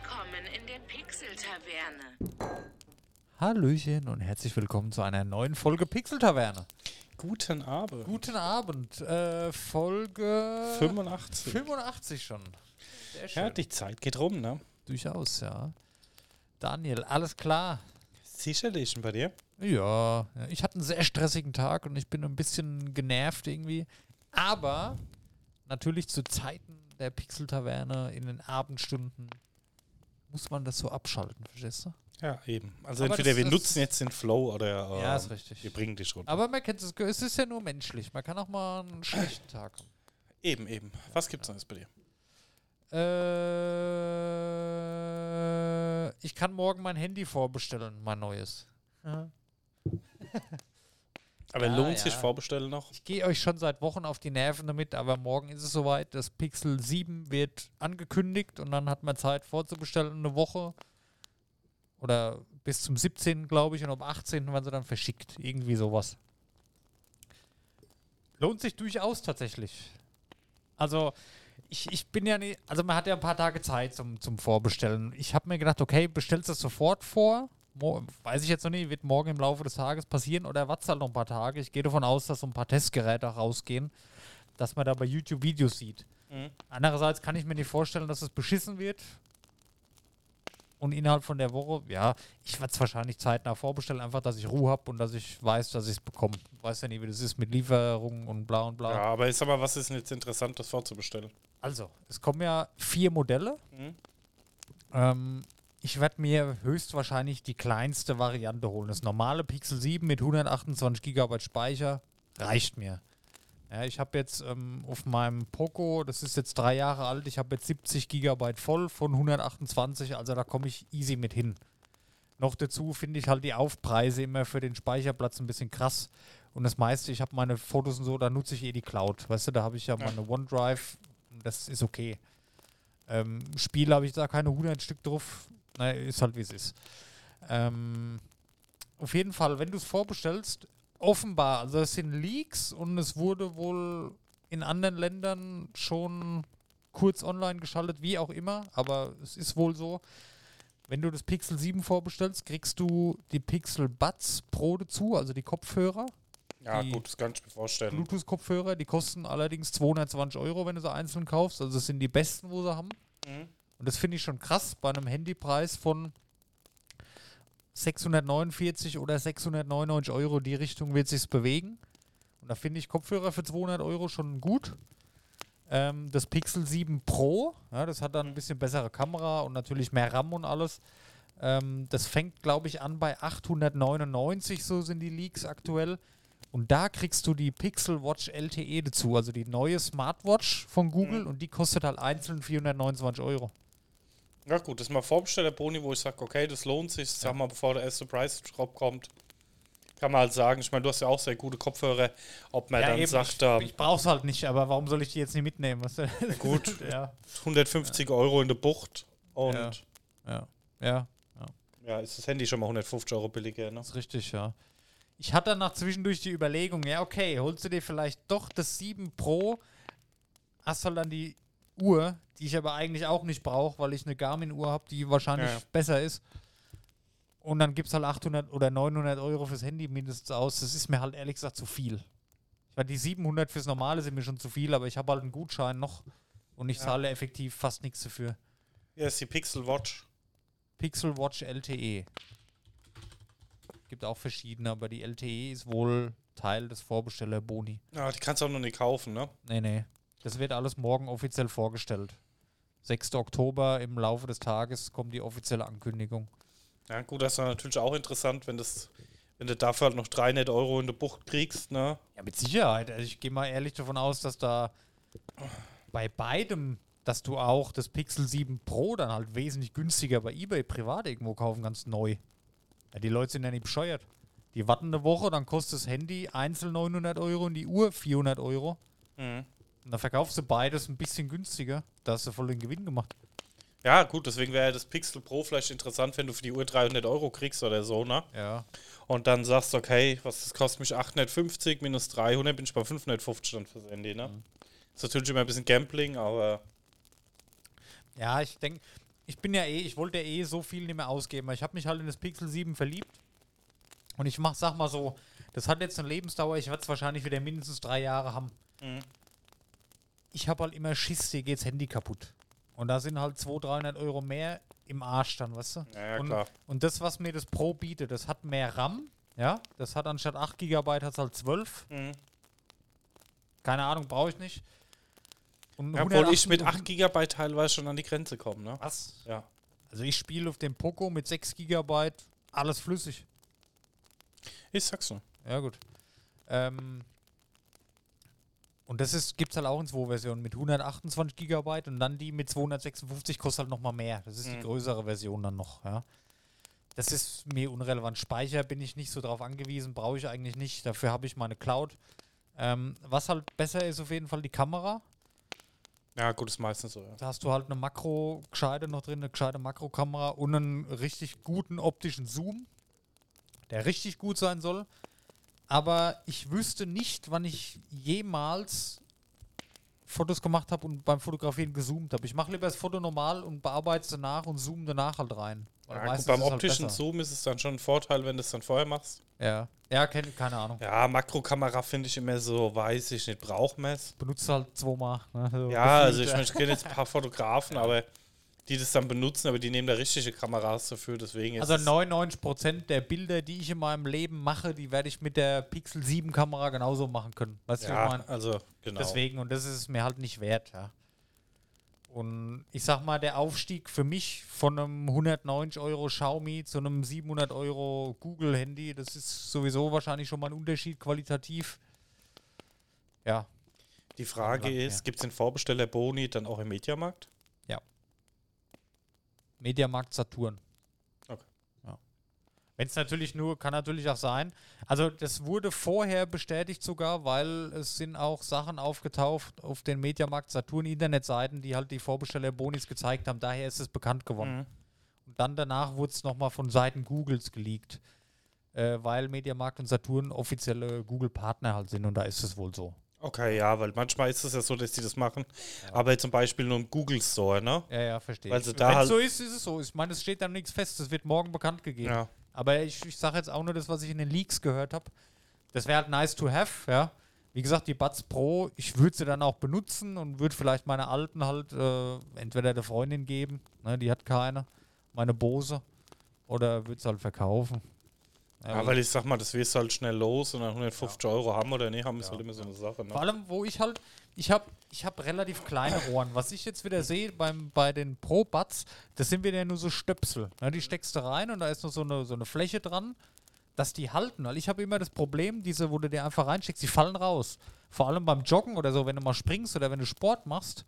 Willkommen in der Pixel-Taverne. Hallöchen und herzlich willkommen zu einer neuen Folge Pixel Taverne. Guten Abend. Guten Abend, äh, Folge 85. 85 schon. Sehr schön. Ja, die Zeit geht rum, ne? Durchaus, ja. Daniel, alles klar? Sicherlich und bei dir? Ja, ja, ich hatte einen sehr stressigen Tag und ich bin ein bisschen genervt irgendwie. Aber natürlich zu Zeiten der Pixel Taverne in den Abendstunden muss man das so abschalten, verstehst du? Ja, eben. Also Aber entweder das- wir das- nutzen jetzt den Flow oder äh, Ja, ist richtig. wir bringen dich runter. Aber man kennt es, es ist ja nur menschlich. Man kann auch mal einen schlechten Tag haben. Eben, eben. Was gibt's Neues bei dir? Äh, ich kann morgen mein Handy vorbestellen, mein neues. Aber Ja, lohnt sich ja. vorbestellen noch? Ich gehe euch schon seit Wochen auf die Nerven damit, aber morgen ist es soweit. Das Pixel 7 wird angekündigt und dann hat man Zeit vorzubestellen, eine Woche. Oder bis zum 17. glaube ich und am 18. werden sie dann verschickt. Irgendwie sowas. Lohnt sich durchaus tatsächlich. Also, ich, ich bin ja nicht, also man hat ja ein paar Tage Zeit zum, zum Vorbestellen. Ich habe mir gedacht, okay, bestellst du das sofort vor? Weiß ich jetzt noch nicht, wird morgen im Laufe des Tages passieren oder wartest halt noch ein paar Tage. Ich gehe davon aus, dass so ein paar Testgeräte rausgehen, dass man da bei YouTube Videos sieht. Mhm. Andererseits kann ich mir nicht vorstellen, dass es beschissen wird. Und innerhalb von der Woche, ja, ich werde es wahrscheinlich zeitnah vorbestellen, einfach, dass ich Ruhe habe und dass ich weiß, dass ich es bekomme. Weiß ja nicht, wie das ist mit Lieferungen und bla und bla. Ja, aber ich sag mal, was ist denn jetzt interessant, das vorzubestellen? Also, es kommen ja vier Modelle. Mhm. Ähm, ich werde mir höchstwahrscheinlich die kleinste Variante holen. Das normale Pixel 7 mit 128 GB Speicher reicht mir. Ja, ich habe jetzt ähm, auf meinem Poco, das ist jetzt drei Jahre alt, ich habe jetzt 70 GB voll von 128, also da komme ich easy mit hin. Noch dazu finde ich halt die Aufpreise immer für den Speicherplatz ein bisschen krass. Und das meiste, ich habe meine Fotos und so, da nutze ich eh die Cloud. Weißt du, da habe ich ja, Ja. meine OneDrive, das ist okay. Ähm, Spiele habe ich da keine 100 Stück drauf. Na, ist halt wie es ist. Ähm, auf jeden Fall, wenn du es vorbestellst, offenbar, also es sind Leaks und es wurde wohl in anderen Ländern schon kurz online geschaltet, wie auch immer, aber es ist wohl so. Wenn du das Pixel 7 vorbestellst, kriegst du die Pixel Buds Pro dazu, also die Kopfhörer, Ja, Die- gut, das kann ich mir vorstellen. Bluetooth-Kopfhörer, die kosten allerdings 220 Euro, wenn du sie einzeln kaufst. Also das sind die besten, wo sie haben. Mhm. Und das finde ich schon krass bei einem Handypreis von 649 oder 699 Euro. Die Richtung wird sich bewegen. Und da finde ich Kopfhörer für 200 Euro schon gut. Ähm, das Pixel 7 Pro, ja, das hat dann ein bisschen bessere Kamera und natürlich mehr RAM und alles. Ähm, das fängt, glaube ich, an bei 899, so sind die Leaks aktuell. Und da kriegst du die Pixel Watch LTE dazu, also die neue Smartwatch von Google Mhm. und die kostet halt einzeln 429 Euro. Ja, gut, das ist mal Vorbesteller Boni, wo ich sage, okay, das lohnt sich. Sag mal, bevor der erste Price-Drop kommt, kann man halt sagen, ich meine, du hast ja auch sehr gute Kopfhörer, ob man dann eben, sagt, ähm, ich, ich brauch's halt nicht, aber warum soll ich die jetzt nicht mitnehmen? Weißt du? Gut. ja, 150 Euro in der Bucht und Ja. ja. ja, ja, ist das Handy schon mal 150 Euro billiger, ne? ist richtig, ja. Ich hatte danach zwischendurch die Überlegung, ja, okay, holst du dir vielleicht doch das 7 Pro, hast halt dann die Uhr, die ich aber eigentlich auch nicht brauche, weil ich eine Garmin-Uhr habe, die wahrscheinlich Ja, besser ist. Und dann gibt's halt 800 oder 900 Euro fürs Handy mindestens aus. Das ist mir halt ehrlich gesagt zu viel. Ich meine, die 700 fürs Normale sind mir schon zu viel, aber ich habe halt einen Gutschein noch und ich Ja. zahle effektiv fast nichts dafür. Ja, ist die Pixel Watch. Pixel Watch LTE. Gibt auch verschiedene, aber die LTE ist wohl Teil des Vorbesteller-Boni. Ja, die kannst du auch noch nicht kaufen, ne? Nee, nee. Das wird alles morgen offiziell vorgestellt. 6. Oktober im Laufe des Tages kommt die offizielle Ankündigung. Ja, gut, das ist natürlich auch interessant, wenn das, wenn du dafür halt noch 300 Euro in der Bucht kriegst, ne? Ja, mit Sicherheit. Also ich gehe mal ehrlich davon aus, dass da bei beidem, dass du auch das Pixel 7 Pro dann halt wesentlich günstiger bei eBay privat irgendwo kaufen kannst, neu. Ja, die Leute sind ja nicht bescheuert. Die warten eine Woche, dann kostet das Handy einzeln 900 Euro und die Uhr 400 Euro. Mhm. Und dann verkaufst du beides ein bisschen günstiger. Da hast du voll den Gewinn gemacht. Ja, gut, deswegen wäre ja das Pixel Pro vielleicht interessant, wenn du für die Uhr 300 Euro kriegst oder so, ne? Ja. Und dann sagst, okay, was das kostet mich 850 minus 300, bin ich bei 550 dann fürs Handy, ne? Ist natürlich immer ein bisschen Gambling, aber Ja, ich denke, ich bin ja eh, ich wollte ja eh so viel nicht mehr ausgeben. Ich habe mich halt in das Pixel 7 verliebt. Und ich mach, sag mal so, das hat jetzt eine Lebensdauer, ich werde es wahrscheinlich wieder mindestens drei Jahre haben. Mhm. Ich habe halt immer Schiss, dir geht's Handy kaputt. Und da sind halt 200, 300 Euro mehr im Arsch dann, weißt du? Ja, ja, und, klar. und das, was mir das Pro bietet, das hat mehr RAM, ja? Das hat anstatt 8 GB hat es halt 12. Mhm. Keine Ahnung, brauche ich nicht. Und Ja, obwohl ich 108 mit 8 GB teilweise schon an die Grenze komme, ne? Was? Ja. Also ich spiele auf dem Poco mit 6 GB, alles flüssig. Ich sag's nur. Ja, gut. Ähm, und das ist, gibt's halt auch in zwei Versionen mit 128 GB und dann die mit 256 kostet halt nochmal mehr. Das ist die Mhm. größere Version dann noch, ja. Das ist mir unrelevant. Speicher bin ich nicht so drauf angewiesen, brauche ich eigentlich nicht. Dafür habe ich meine Cloud. Ähm, was halt besser ist, auf jeden Fall die Kamera. Ja, gut, ist meistens so, ja. Da hast du halt eine Makro gescheite noch drin, eine gescheite Makrokamera und einen richtig guten optischen Zoom, der richtig gut sein soll. Aber ich wüsste nicht, wann ich jemals Fotos gemacht habe und beim Fotografieren gezoomt habe. Ich mache lieber das Foto normal und bearbeite es danach und zoome danach halt rein. Ja gut, beim halt optischen besser. Zoom ist es dann schon ein Vorteil, wenn du es dann vorher machst. Ja, ja kenn, keine Ahnung. Ja, Makrokamera finde ich immer so, weiß ich nicht, braucht man es. Benutzt halt zweimal. Ne? So Ja, also gefühlt, ich, mein, ich kenne jetzt ein paar Fotografen, aber die das dann benutzen, aber die nehmen da richtige Kameras dafür, deswegen ist Also es- 99% der Bilder, die ich in meinem Leben mache, die werde ich mit der Pixel 7 Kamera genauso machen können. Weißt du, wie ich ja, meine? also genau. Deswegen, und das ist es mir halt nicht wert, ja. Und ich sag mal, der Aufstieg für mich von einem 190 Euro Xiaomi zu einem 700 Euro Google-Handy, das ist sowieso wahrscheinlich schon mal ein Unterschied qualitativ. Ja, Die Frage Ja. ist, gibt es den Vorbesteller Boni dann auch im Mediamarkt? Mediamarkt Saturn. Okay. Ja. Wenn es natürlich nur, kann natürlich auch sein. Also das wurde vorher bestätigt sogar, weil es sind auch Sachen aufgetaucht auf den Mediamarkt Saturn Internetseiten, die halt die Vorbesteller-Bonis gezeigt haben. Daher ist es bekannt geworden. Mhm. Und dann danach wurde es nochmal von Seiten Googles geleakt. Äh, weil Mediamarkt und Saturn offizielle Google-Partner halt sind und da ist es wohl so. Okay, ja, weil manchmal ist es ja so, dass die das machen, aber zum Beispiel nur im Google Store, ne? Ja, ja, verstehe. Weil sie da Wenn halt- so ist, ist es so. Ich meine, es steht dann nichts fest. Es wird morgen bekannt gegeben. Ja. Aber ich, ich sage jetzt auch nur das, was ich in den Leaks gehört habe. Das wäre halt nice to have, ja. Wie gesagt, die Buds Pro, ich würde sie dann auch benutzen und würde vielleicht meine alten halt äh, entweder der Freundin geben, ne, die hat keine, meine Bose, oder würde sie halt verkaufen. Ja, weil ich sag mal, das wirst du halt schnell los und dann 150 Euro haben oder nicht haben, ist halt immer so eine Sache, ne? Vor allem, wo ich halt, ich habe ich hab relativ kleine Ohren. Was ich jetzt wieder sehe beim, bei den Pro-Buds, das sind wieder nur so Stöpsel. Ne, die steckst du rein und da ist noch so eine, so eine Fläche dran, dass die halten. Weil ich habe immer das Problem, diese, wo du dir einfach reinsteckst, die fallen raus. Vor allem beim Joggen oder so, wenn du mal springst oder wenn du Sport machst.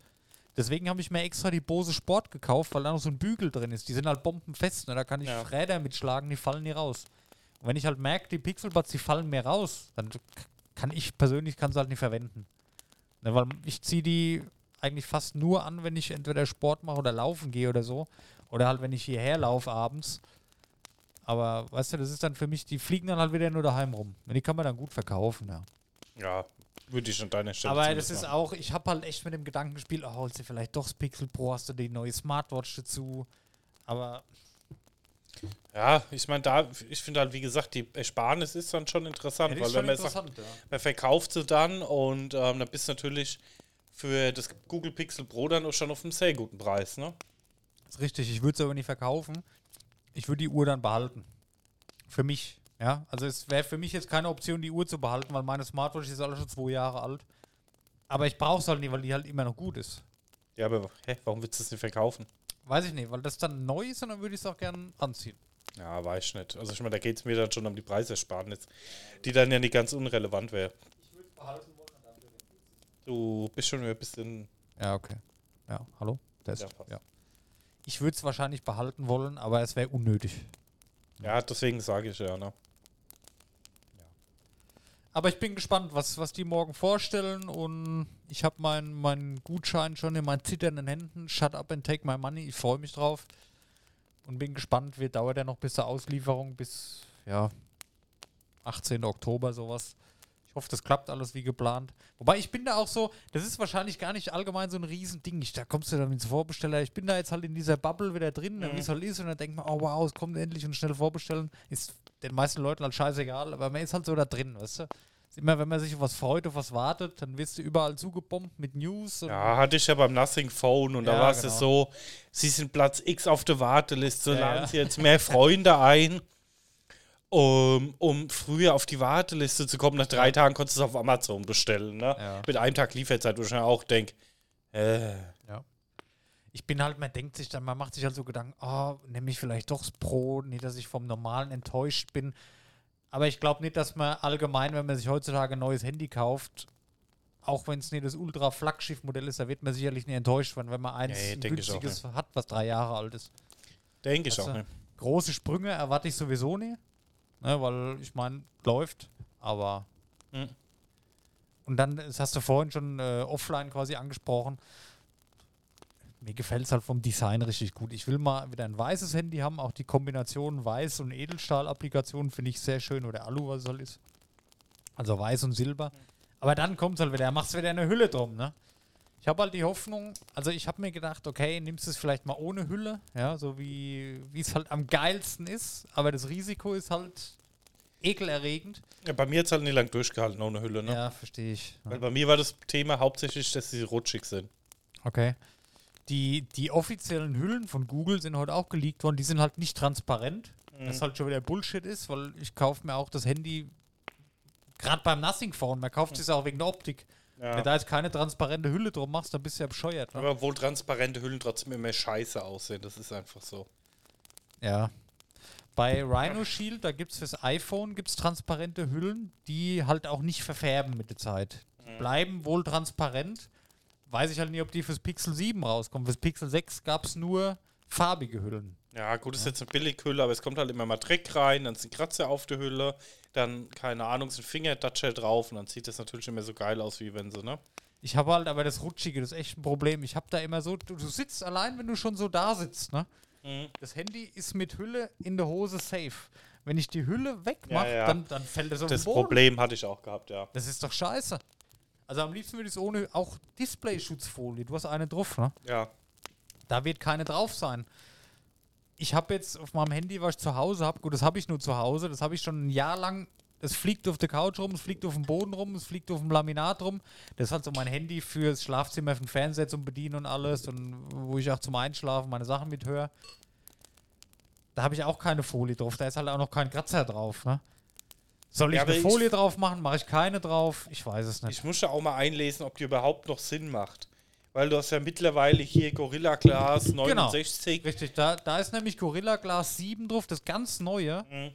Deswegen habe ich mir extra die Bose Sport gekauft, weil da noch so ein Bügel drin ist. Die sind halt bombenfest. Ne? Da kann ich Ja. Räder mitschlagen, die fallen nie raus. Wenn ich halt merke, die Pixelbuds, die fallen mir raus, dann kann ich persönlich kann sie halt nicht verwenden. Ne, weil ich ziehe die eigentlich fast nur an, wenn ich entweder Sport mache oder laufen gehe oder so. Oder halt, wenn ich hierher laufe abends. Aber weißt du, das ist dann für mich, die fliegen dann halt wieder nur daheim rum. Und die kann man dann gut verkaufen, ja. Ja, würde ich an deiner Stelle Aber das ist machen. auch, ich habe halt echt mit dem Gedanken gespielt, oh, holst du vielleicht doch das Pixel Pro, hast du die neue Smartwatch dazu. Aber Ja, ich meine, da, ich finde halt, wie gesagt, die Ersparnis ist dann schon interessant, weil wenn man sagt, ja. man verkauft sie dann und ähm, dann bist du natürlich für das Google Pixel Pro dann auch schon auf einem sehr guten Preis, ne? Das ist richtig, ich würde es aber nicht verkaufen. Ich würde die Uhr dann behalten. Für mich. Ja, also es wäre für mich jetzt keine Option, die Uhr zu behalten, weil meine Smartwatch ist alle schon zwei Jahre alt. Aber ich brauche es halt nicht, weil die halt immer noch gut ist. Ja, aber hä, warum willst du es nicht verkaufen? Weiß ich nicht, weil das dann neu ist und dann würde ich es auch gerne anziehen. Ja, weiß ich nicht. Also ich meine, da geht es mir dann schon um die Preisersparnis, die dann ja nicht ganz unrelevant wäre. Du bist schon ein bisschen. Ja, okay. Ja, hallo? Test. Ja. Ja. Ich würde es wahrscheinlich behalten wollen, aber es wäre unnötig. Ja, deswegen sage ich ja, ne? Aber ich bin gespannt, was, was die morgen vorstellen und ich habe meinen mein Gutschein schon in meinen zitternden Händen. Shut up and take my money. Ich freue mich drauf und bin gespannt, wie dauert der noch bis zur Auslieferung, bis ja 18. Oktober sowas. Ich hoffe, das klappt alles wie geplant. Wobei ich bin da auch so, das ist wahrscheinlich gar nicht allgemein so ein Riesending. Ich, da kommst du dann ins Vorbesteller. Ich bin da jetzt halt in dieser Bubble wieder drin, Mhm. wie es halt ist, und dann denkt man, oh wow, es kommt endlich und schnell vorbestellen. Ist den meisten Leuten halt scheißegal, aber man ist halt so da drin, weißt du? Immer, wenn man sich auf was freut, auf was wartet, dann wirst du überall zugebombt mit News. Ja, hatte ich ja beim Nothing Phone und da Ja, war es genau. so, sie sind Platz X auf der Warteliste, so Ja, laden sie jetzt mehr Freunde ein, um, um früher auf die Warteliste zu kommen. Nach drei Tagen konntest du es auf Amazon bestellen. Ne? Mit einem Tag Lieferzeit, wo ich mir auch denke, äh, ich bin halt, man denkt sich dann, man macht sich halt so Gedanken, oh, nehme ich vielleicht doch das Pro, nicht, dass ich vom Normalen enttäuscht bin. Aber ich glaube nicht, dass man allgemein, wenn man sich heutzutage ein neues Handy kauft, auch wenn es nicht das Ultra-Flaggschiff-Modell ist, da wird man sicherlich nicht enttäuscht werden, wenn man eins ich auch günstiges hat, was drei Jahre alt ist. denke ich Weißt auch nicht. Große Sprünge erwarte ich sowieso nie, ne, weil ich meine, läuft, aber. Mhm. Und dann, das hast du vorhin schon äh, offline quasi angesprochen. Mir gefällt es halt vom Design richtig gut. Ich will mal wieder ein weißes Handy haben. Auch die Kombination Weiß- und Edelstahl-Applikationen finde ich sehr schön. Oder Alu, was es halt ist. Also Weiß und Silber. Aber dann kommt es halt wieder. Er macht wieder eine Hülle drum, ne? Ich habe halt die Hoffnung, also ich habe mir gedacht, okay, nimmst du es vielleicht mal ohne Hülle, ja, so wie wie es halt am geilsten ist, aber das Risiko ist halt ekelerregend. Ja, bei mir hat es halt nicht lang durchgehalten ohne Hülle. Ne? Ja, verstehe ich. Ja. Weil bei mir war das Thema hauptsächlich, dass sie rutschig sind. Okay. Die, die offiziellen Hüllen von Google sind heute auch geleakt worden. Die sind halt nicht transparent. Das halt schon wieder Bullshit ist, weil ich kaufe mir auch das Handy, gerade beim Nothing Phone, man kauft es auch wegen der Optik. Wenn du Ja. da jetzt keine transparente Hülle drum machst, dann bist du ja bescheuert. Ne? Aber obwohl transparente Hüllen trotzdem immer scheiße aussehen, das ist einfach so. Ja. Bei Rhino Shield, da gibt es fürs iPhone gibt's transparente Hüllen, die halt auch nicht verfärben mit der Zeit. Die bleiben wohl transparent. Weiß ich halt nicht, ob die fürs Pixel 7 rauskommen. Fürs Pixel 6 gab es nur farbige Hüllen. Ja, gut, ist jetzt eine Billighülle, aber es kommt halt immer mal Dreck rein, dann sind Kratzer auf der Hülle, dann, keine Ahnung, sind Fingerdatscher drauf und dann sieht das natürlich immer so geil aus, wie wenn sie, ne? Ich habe halt aber das Rutschige, das ist echt ein Problem. Ich habe da immer so, du, du sitzt allein, wenn du schon so da sitzt, ne? Mhm. Das Handy ist mit Hülle in der Hose safe. Wenn ich die Hülle wegmache, Ja, ja. dann, dann fällt es auf Das. Problem hatte ich auch gehabt, ja. Das ist doch scheiße. Also am liebsten würde ich es ohne, auch Display-Schutzfolie, du hast eine drauf, ne? Ja. Da wird keine drauf sein. Ich habe jetzt auf meinem Handy, was ich zu Hause habe, gut, das habe ich nur zu Hause, das habe ich schon ein Jahr lang. Es fliegt auf der Couch rum, es fliegt auf dem Boden rum, es fliegt auf dem Laminat rum. Das ist halt so mein Handy fürs Schlafzimmer, für den Fernseher zum Bedienen und alles und wo ich auch zum Einschlafen meine Sachen mithöre. Da habe ich auch keine Folie drauf, da ist halt auch noch kein Kratzer drauf, ne? Soll ich Ja, eine ich- Folie drauf machen? Mache ich keine drauf? Ich weiß es nicht. Ich muss ja auch mal einlesen, ob die überhaupt noch Sinn macht. Weil du hast ja mittlerweile hier Gorilla Glass 69. Richtig, da, da ist nämlich Gorilla Glass 7 drauf, das ganz neue. Mhm.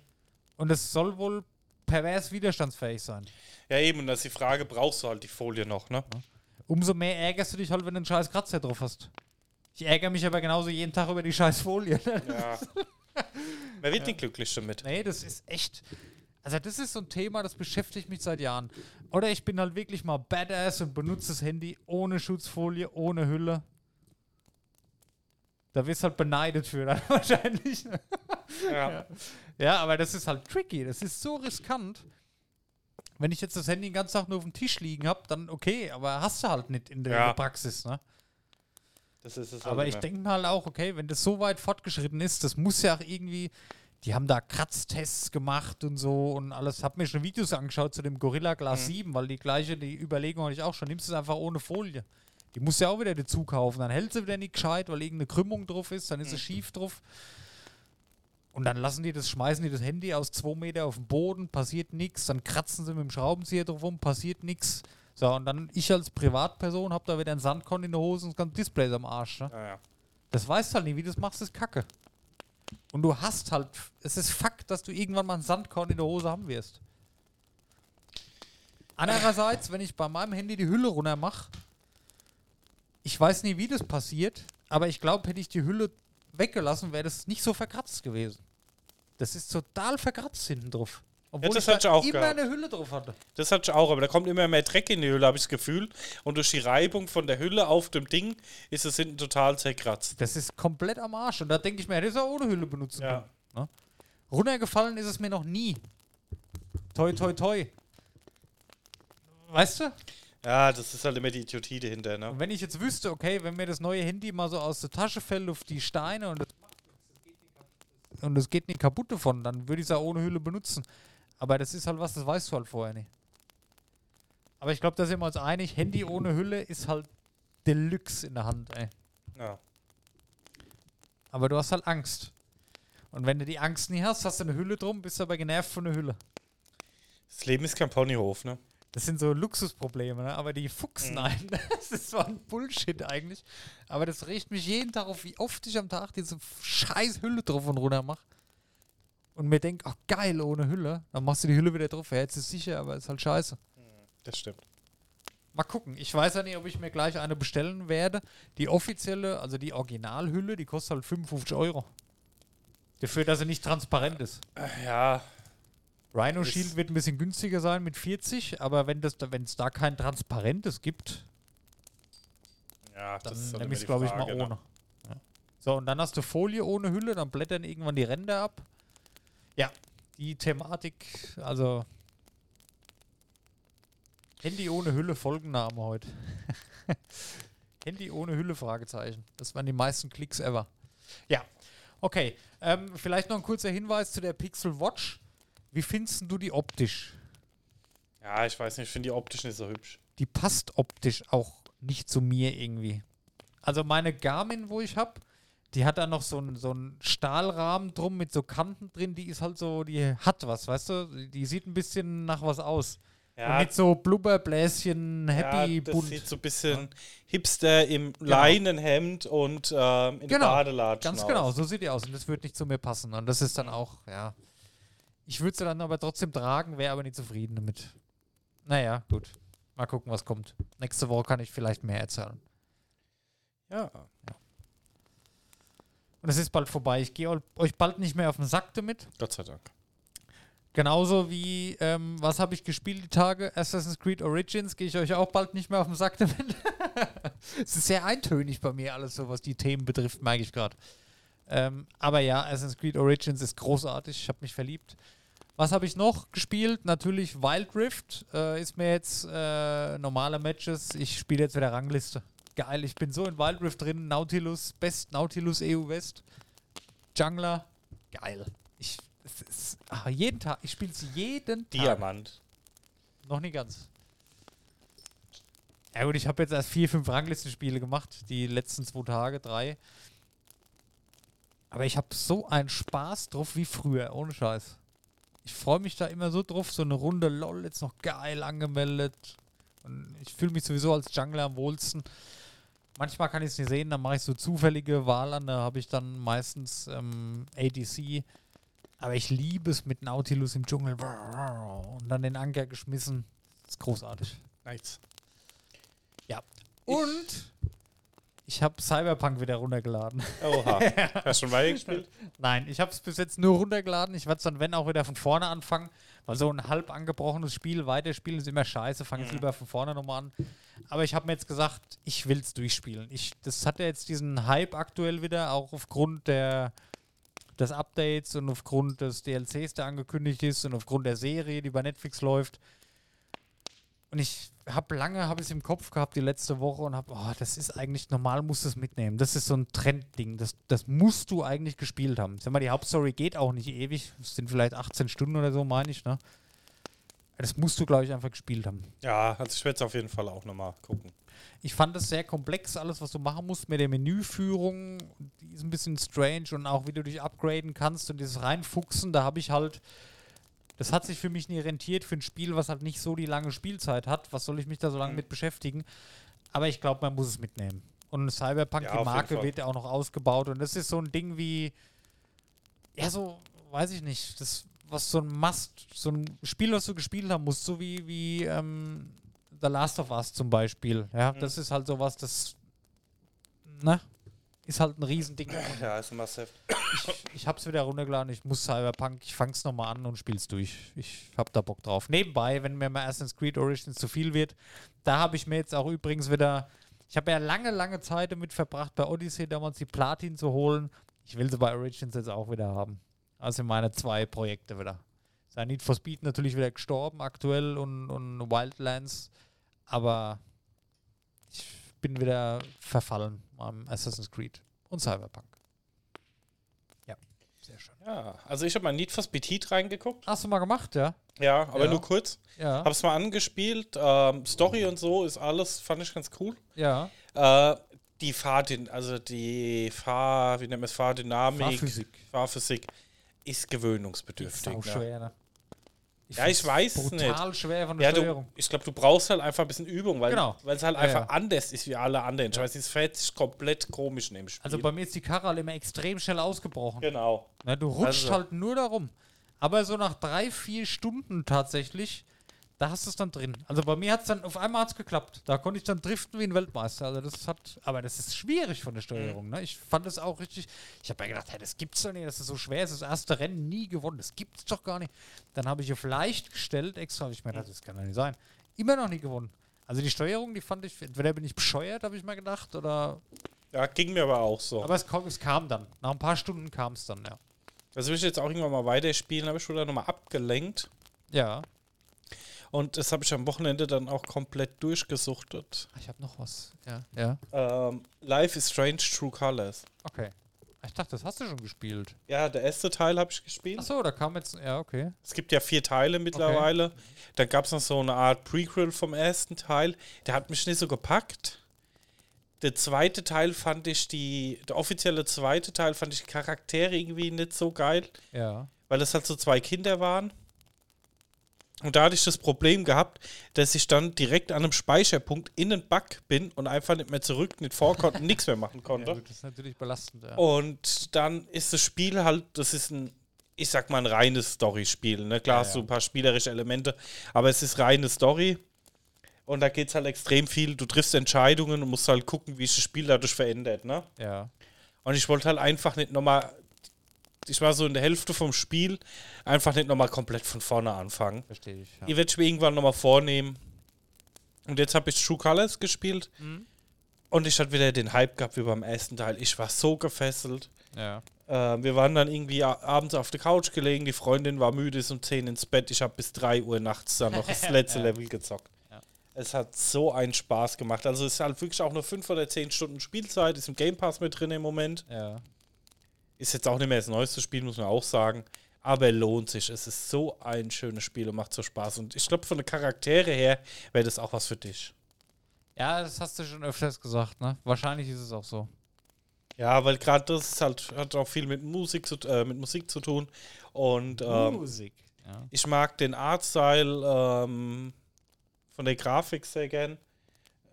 Und es soll wohl pervers widerstandsfähig sein. Ja, eben, und das ist die Frage, brauchst du halt die Folie noch, ne? Umso mehr ärgerst du dich halt, wenn du einen scheiß Kratzer drauf hast. Ich ärgere mich aber genauso jeden Tag über die scheiß Folie. Ja. Man wird nicht glücklich damit. nee, das ist echt. Also, das ist so ein Thema, das beschäftigt mich seit Jahren. Oder ich bin halt wirklich mal badass und benutze das Handy ohne Schutzfolie, ohne Hülle. Da wirst du halt beneidet für dann wahrscheinlich. Ja. Ja, aber das ist halt tricky. Das ist so riskant. Wenn ich jetzt das Handy den ganzen Tag nur auf dem Tisch liegen habe, dann okay, aber hast du halt nicht in der Ja. Praxis, ne? Das ist es halt Aber ich immer. denke mal halt auch, okay, wenn das so weit fortgeschritten ist, das muss ja auch irgendwie. Die haben da Kratztests gemacht und so und alles. Hab mir schon Videos angeschaut zu dem Gorilla Glass Mhm. 7, weil die gleiche, die Überlegung hatte ich auch schon. Nimmst du es einfach ohne Folie. Die musst du ja auch wieder dazu kaufen. Dann hält sie wieder nicht gescheit, weil irgendeine Krümmung drauf ist, dann ist Mhm. sie schief drauf. Und dann lassen die das, schmeißen die das Handy aus zwei Meter auf den Boden, passiert nichts, dann kratzen sie mit dem Schraubenzieher drauf rum, passiert nichts. So, und dann ich als Privatperson hab da wieder einen Sandkorn in der Hose und das ganze Display ist am Arsch. Ne? Ja, ja. Das weißt du halt nicht, wie du das machst, ist Kacke. Und du hast halt, es ist Fakt, dass du irgendwann mal einen Sandkorn in der Hose haben wirst. Andererseits, wenn ich bei meinem Handy die Hülle runter mache, ich weiß nie, wie das passiert, aber ich glaube, hätte ich die Hülle weggelassen, wäre das nicht so verkratzt gewesen. Das ist total verkratzt hinten drauf. Obwohl das ich hatte da auch immer gehabt. eine Hülle drauf hatte. Das hatte ich auch, aber da kommt immer mehr Dreck in die Hülle, habe ich das Gefühl. Und durch die Reibung von der Hülle auf dem Ding ist es hinten total zerkratzt. Das ist komplett am Arsch. Und da denke ich mir, hätte ich es auch ohne Hülle benutzen Ja. können. Ne? Runtergefallen ist es mir noch nie. Toi, toi, toi. weißt du? Ja, das ist halt immer die Idiotie dahinter, ne? Und wenn ich jetzt wüsste, okay, wenn mir das neue Handy mal so aus der Tasche fällt auf die Steine und das, und es geht nicht kaputt davon, dann würde ich es auch ohne Hülle benutzen. Aber das ist halt was, das weißt du halt vorher nicht. Aber ich glaube, da sind wir uns einig, Handy ohne Hülle ist halt Deluxe in der Hand, ey. Ja. Aber du hast halt Angst. Und wenn du die Angst nie hast, hast du eine Hülle drum, bist aber genervt von der Hülle. Das Leben ist kein Ponyhof, ne? Das sind so Luxusprobleme, ne? aber die fuchsen Mhm. einen. Das ist so ein Bullshit eigentlich. Aber das riecht mich jeden Tag auf, wie oft ich am Tag diese scheiß Hülle drauf und runter mache. Und mir denke, ach geil, ohne Hülle. Dann machst du die Hülle wieder drauf. Ja, jetzt ist sicher, aber ist halt scheiße. Das stimmt. Mal gucken. Ich weiß ja nicht, ob ich mir gleich eine bestellen werde. Die offizielle, also die Originalhülle, die kostet halt 55 Euro. Dafür, dass sie nicht transparent ist. Äh, Ja, Rhino Ist- Shield wird ein bisschen günstiger sein mit 40, aber wenn es da kein transparentes gibt, ja, dann halt nehme ich es, glaube ich, mal ne? ohne. Ja. So, und dann hast du Folie ohne Hülle, dann blättern irgendwann die Ränder ab. Ja, die Thematik, also Handy ohne Hülle, Folgenname heute. Handy ohne Hülle, Fragezeichen. Das waren die meisten Klicks ever. Ja, okay. Ähm, vielleicht noch ein kurzer Hinweis zu der Pixel Watch. Wie findest du die optisch? Ja, ich weiß nicht, ich finde die optisch nicht so hübsch. die passt optisch auch nicht zu mir irgendwie. Also meine Garmin, wo ich habe, die hat da noch so einen so einen Stahlrahmen drum mit so Kanten drin, die ist halt so, die hat was, weißt du? Die sieht ein bisschen nach was aus. Und Ja, mit so Blubberbläschen, Happy ja, das bunt. sieht so ein bisschen Hipster im Leinenhemd und ähm, in Genau, Badelatschen Ganz aus. genau, so sieht die aus und das würde nicht zu mir passen. Und das ist dann auch, ja. Ich würde sie dann aber trotzdem tragen, wäre aber nicht zufrieden damit. Naja, gut. Mal gucken, was kommt. Nächste Woche kann ich vielleicht mehr erzählen. Ja. Und es ist bald vorbei. Ich gehe euch bald nicht mehr auf den Sack damit. Gott sei Dank. Genauso wie, ähm, was habe ich gespielt die Tage? Assassin's Creed Origins gehe ich euch auch bald nicht mehr auf den Sack damit. es ist sehr eintönig bei mir alles so, was die Themen betrifft, merke ich gerade. Ähm, aber ja, Assassin's Creed Origins ist großartig. Ich habe mich verliebt. Was habe ich noch gespielt? Natürlich Wild Rift äh, ist mir jetzt äh, normale Matches. Ich spiele jetzt wieder Rangliste. Geil, ich bin so in Wild Rift drin. Nautilus, Best Nautilus EU West. Jungler. Geil. Ich, es ist, ach, jeden Tag. Ich spiele es jeden Tag. Diamant. Noch nie ganz. Ja gut, ich habe jetzt erst vier, fünf Ranglistenspiele gemacht, die letzten zwei Tage, drei. Aber ich habe so einen Spaß drauf wie früher, ohne Scheiß. Ich freue mich da immer so drauf, so eine Runde LOL, jetzt noch geil angemeldet. Und ich fühle mich sowieso als Jungler am wohlsten. Manchmal kann ich es nicht sehen, dann mache ich so zufällige Wahl an, da habe ich dann meistens ähm, ADC. Aber ich liebe es mit Nautilus im Dschungel und dann den Anker geschmissen. Das ist großartig. Nice. Und ich habe Cyberpunk wieder runtergeladen. Oha. Hast du schon weitergespielt? Nein, ich habe es bis jetzt nur runtergeladen. Ich werde es dann, wenn, auch wieder von vorne anfangen. Weil so ein halb angebrochenes Spiel weiterspielen ist immer scheiße. Fange ich Mhm. lieber von vorne nochmal an. Aber ich habe mir jetzt gesagt, ich will es durchspielen. Ich, das hat ja jetzt diesen Hype aktuell wieder, auch aufgrund der, des Updates und aufgrund des DLCs, der angekündigt ist und aufgrund der Serie, die bei Netflix läuft. Und ich habe lange, habe ich es im Kopf gehabt, die letzte Woche und habe, oh, das ist eigentlich, normal musst du es mitnehmen. Das ist so ein Trendding. Das, das musst du eigentlich gespielt haben. Sag mal, die Hauptstory geht auch nicht ewig. Es sind vielleicht 18 Stunden oder so, meine ich, ne? Das musst du, glaube ich, einfach gespielt haben. Ja, also ich werde es auf jeden Fall auch nochmal gucken. Ich fand es sehr komplex, alles, was du machen musst mit der Menüführung. Die ist ein bisschen strange und auch wie du dich upgraden kannst und dieses Reinfuchsen, da habe ich halt. Das hat sich für mich nie rentiert für ein Spiel, was halt nicht so die lange Spielzeit hat. Was soll ich mich da so lange Mhm. mit beschäftigen? Aber ich glaube, man muss es mitnehmen. Und Cyberpunk, Ja, die Marke, wird ja auch noch ausgebaut. Und das ist so ein Ding wie. Ja, so, weiß ich nicht. Das, was so ein Must, so ein Spiel, was du gespielt haben musst, so wie, wie ähm, The Last of Us zum Beispiel. Ja, Mhm. das ist halt sowas, das. Ne? Ist halt ein Riesending. Ja, ist ein Must-Have. Ich, ich hab's wieder runtergeladen, ich muss Cyberpunk, ich fang's nochmal an und spiel's durch. Ich hab da Bock drauf. Nebenbei, wenn mir mal Assassin's Creed Origins zu viel wird, da habe ich mir jetzt auch übrigens wieder. Ich habe ja lange, lange Zeit damit verbracht, bei Odyssey damals die Platin zu holen. Ich will sie bei Origins jetzt auch wieder haben. Also meine zwei Projekte wieder. Sein Need for Speed natürlich wieder gestorben aktuell und, und Wildlands. Aber ich bin wieder verfallen am Assassin's Creed und Cyberpunk. Ja, sehr schön. Ja, also ich habe mal Need for Speed Heat reingeguckt. Hast du mal gemacht, ja? Ja, aber Ja. nur kurz. Ja. Hab's mal angespielt. Ähm, Story und so ist alles, fand ich ganz cool. ja. Äh, die Fahrdyn, also die Fahr, wie nennt man es, Fahrdynamik, Fahrphysik. Fahrphysik ist gewöhnungsbedürftig. Sau Ne? schwer, ne? Ja, ich weiß es brutal schwer von der Ja, du, Steuerung. ich glaube, du brauchst halt einfach ein bisschen Übung, weil Genau. es halt Ja, einfach ja. anders ist wie alle anderen. Ich weiß, es fährt sich komplett komisch in dem Spiel. Also bei mir ist die Karre halt immer extrem schnell ausgebrochen. genau. Ne, du rutscht Also- halt nur darum. Aber so nach drei, vier Stunden tatsächlich, da hast du es dann drin. Also bei mir hat es dann, auf einmal hat es geklappt. Da konnte ich dann driften wie ein Weltmeister. Also das hat, aber das ist schwierig von der Steuerung. Ne? Ich fand es auch richtig, ich habe mir gedacht, hey, das gibt's doch nicht, das ist so schwer, das ist das erste Rennen nie gewonnen, das gibt's doch gar nicht. Dann habe ich auf leicht gestellt, extra habe ich mir gedacht, das kann doch nicht sein. Immer noch nie gewonnen. Also die Steuerung, die fand ich, entweder bin ich bescheuert, habe ich mir gedacht, oder, Ja, ging mir aber auch so. aber es, kam- es kam dann. Nach ein paar Stunden kam es dann, ja. das will ich jetzt auch irgendwann mal weiterspielen, habe ich schon nochmal abgelenkt. Ja. Und das habe ich am Wochenende dann auch komplett durchgesuchtet. Ich habe noch was. Ja. Ja. Ähm, Life is Strange True Colors. Okay. Ich dachte, das hast du schon gespielt. Ja, der erste Teil habe ich gespielt. Achso, da kam jetzt. Ja, okay. Es gibt ja vier Teile mittlerweile. Dann gab es noch so eine Art Prequel vom ersten Teil. Der hat mich nicht so gepackt. Der zweite Teil fand ich die, der offizielle zweite Teil fand ich die Charaktere irgendwie nicht so geil, Ja. weil es halt so zwei Kinder waren. Und da hatte ich das Problem gehabt, dass ich dann direkt an einem Speicherpunkt in den Bug bin und einfach nicht mehr zurück, nicht vor konnte, nichts mehr machen ja konnte. gut, das ist natürlich belastend. Ja. Und dann ist das Spiel halt, das ist ein, ich sag mal, ein reines Story-Spiel. Ne? Klar Ja, hast du ja. ein paar spielerische Elemente, aber es ist reine Story. Und da geht es halt extrem viel. Du triffst Entscheidungen und musst halt gucken, wie sich das Spiel dadurch verändert. Ne? ja. Und ich wollte halt einfach nicht nochmal, ich war so in der Hälfte vom Spiel, einfach nicht nochmal komplett von vorne anfangen. Verstehe ich. Ja. Ihr werdet mir irgendwann nochmal vornehmen. Und jetzt habe ich True Colors gespielt. Mhm. Und ich hatte wieder den Hype gehabt wie beim ersten Teil. Ich war so gefesselt. ja. Äh, wir waren dann irgendwie abends auf der Couch gelegen, die Freundin war müde, ist um 10 ins Bett. Ich habe bis 3 Uhr nachts dann noch das letzte Ja. Level gezockt. Ja. Es hat so einen Spaß gemacht. Also es ist halt wirklich auch nur 5 oder 10 Stunden Spielzeit, ist im Game Pass mit drin im Moment. Ja. Ist jetzt auch nicht mehr das neueste Spiel, muss man auch sagen. Aber lohnt sich. Es ist so ein schönes Spiel und macht so Spaß. Und ich glaube, von den Charaktere her wäre das auch was für dich. Ja, das hast du schon öfters gesagt, ne? Wahrscheinlich ist es auch so. Ja, weil gerade das ist halt, hat auch viel mit Musik zu, äh, mit Musik zu tun. Und ähm, Musik. Ja. Ich mag den Artstyle ähm, von der Grafik sehr gern.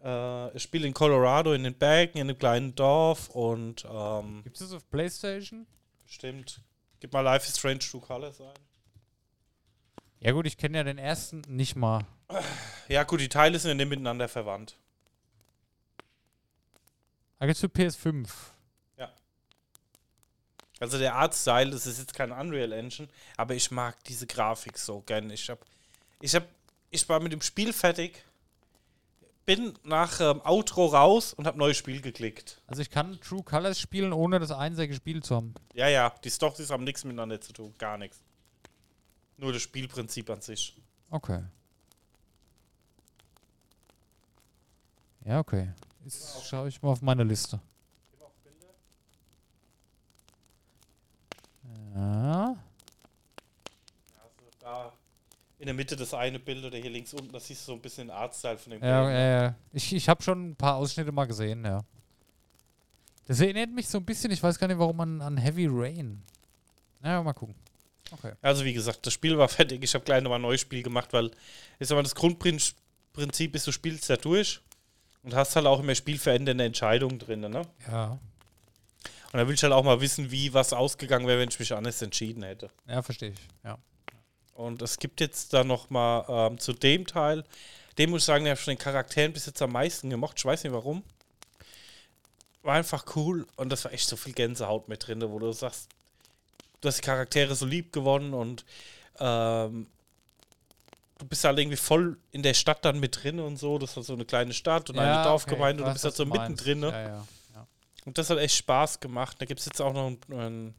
Äh, ich spiele in Colorado in den Bergen, in einem kleinen Dorf und ähm, Gibt es das auf PlayStation? bestimmt. Gib mal Life is Strange True Colors ein. Ja, gut, ich kenne ja den ersten nicht mal. Ja, gut, die Teile sind ja nicht miteinander verwandt. Da gibt es für PS5. Also der Artstyle, das ist jetzt kein Unreal Engine, aber ich mag diese Grafik so gern. Ich hab, ich hab, ich war mit dem Spiel fertig, bin nach ähm, Outro raus und habe neues Spiel geklickt. Also ich kann True Colors spielen, ohne das Einser gespielt zu haben. Ja, ja, die Storys haben nichts miteinander zu tun, gar nichts. Nur das Spielprinzip an sich. Okay. Ja, okay. Jetzt schaue ich mal auf meine Liste. Ja. Also da in der Mitte das eine Bild oder hier links unten, das siehst du so ein bisschen den Artstyle von dem Ja, Game. ja, ja. Ich, ich habe schon ein paar Ausschnitte mal gesehen, ja. Das erinnert mich so ein bisschen, ich weiß gar nicht, warum an, an Heavy Rain. Ja, mal gucken. Okay. Also wie gesagt, das Spiel war fertig. Ich habe gleich nochmal ein neues Spiel gemacht, weil sag mal, das Grundprinzip ist, du spielst da durch und hast halt auch immer spielverändernde Entscheidungen drin. Ne? Und Ja. da will ich halt auch mal wissen, wie was ausgegangen wäre, wenn ich mich anders entschieden hätte. Ja, verstehe ich. Ja. Und es gibt jetzt da nochmal ähm, zu dem Teil, dem muss ich sagen, der habe ich von den Charakteren bis jetzt am meisten gemocht. Ich weiß nicht warum. War einfach cool und das war echt so viel Gänsehaut mit drin, wo du sagst, du hast die Charaktere so lieb gewonnen und ähm, du bist halt irgendwie voll in der Stadt dann mit drin und so. Das ist halt so eine kleine Stadt und eine Ja, Dorfgemeinde okay, und du bist halt so meinst. mittendrin. Ne? Ja, ja. Und das hat echt Spaß gemacht. Da gibt es jetzt auch noch ein, ein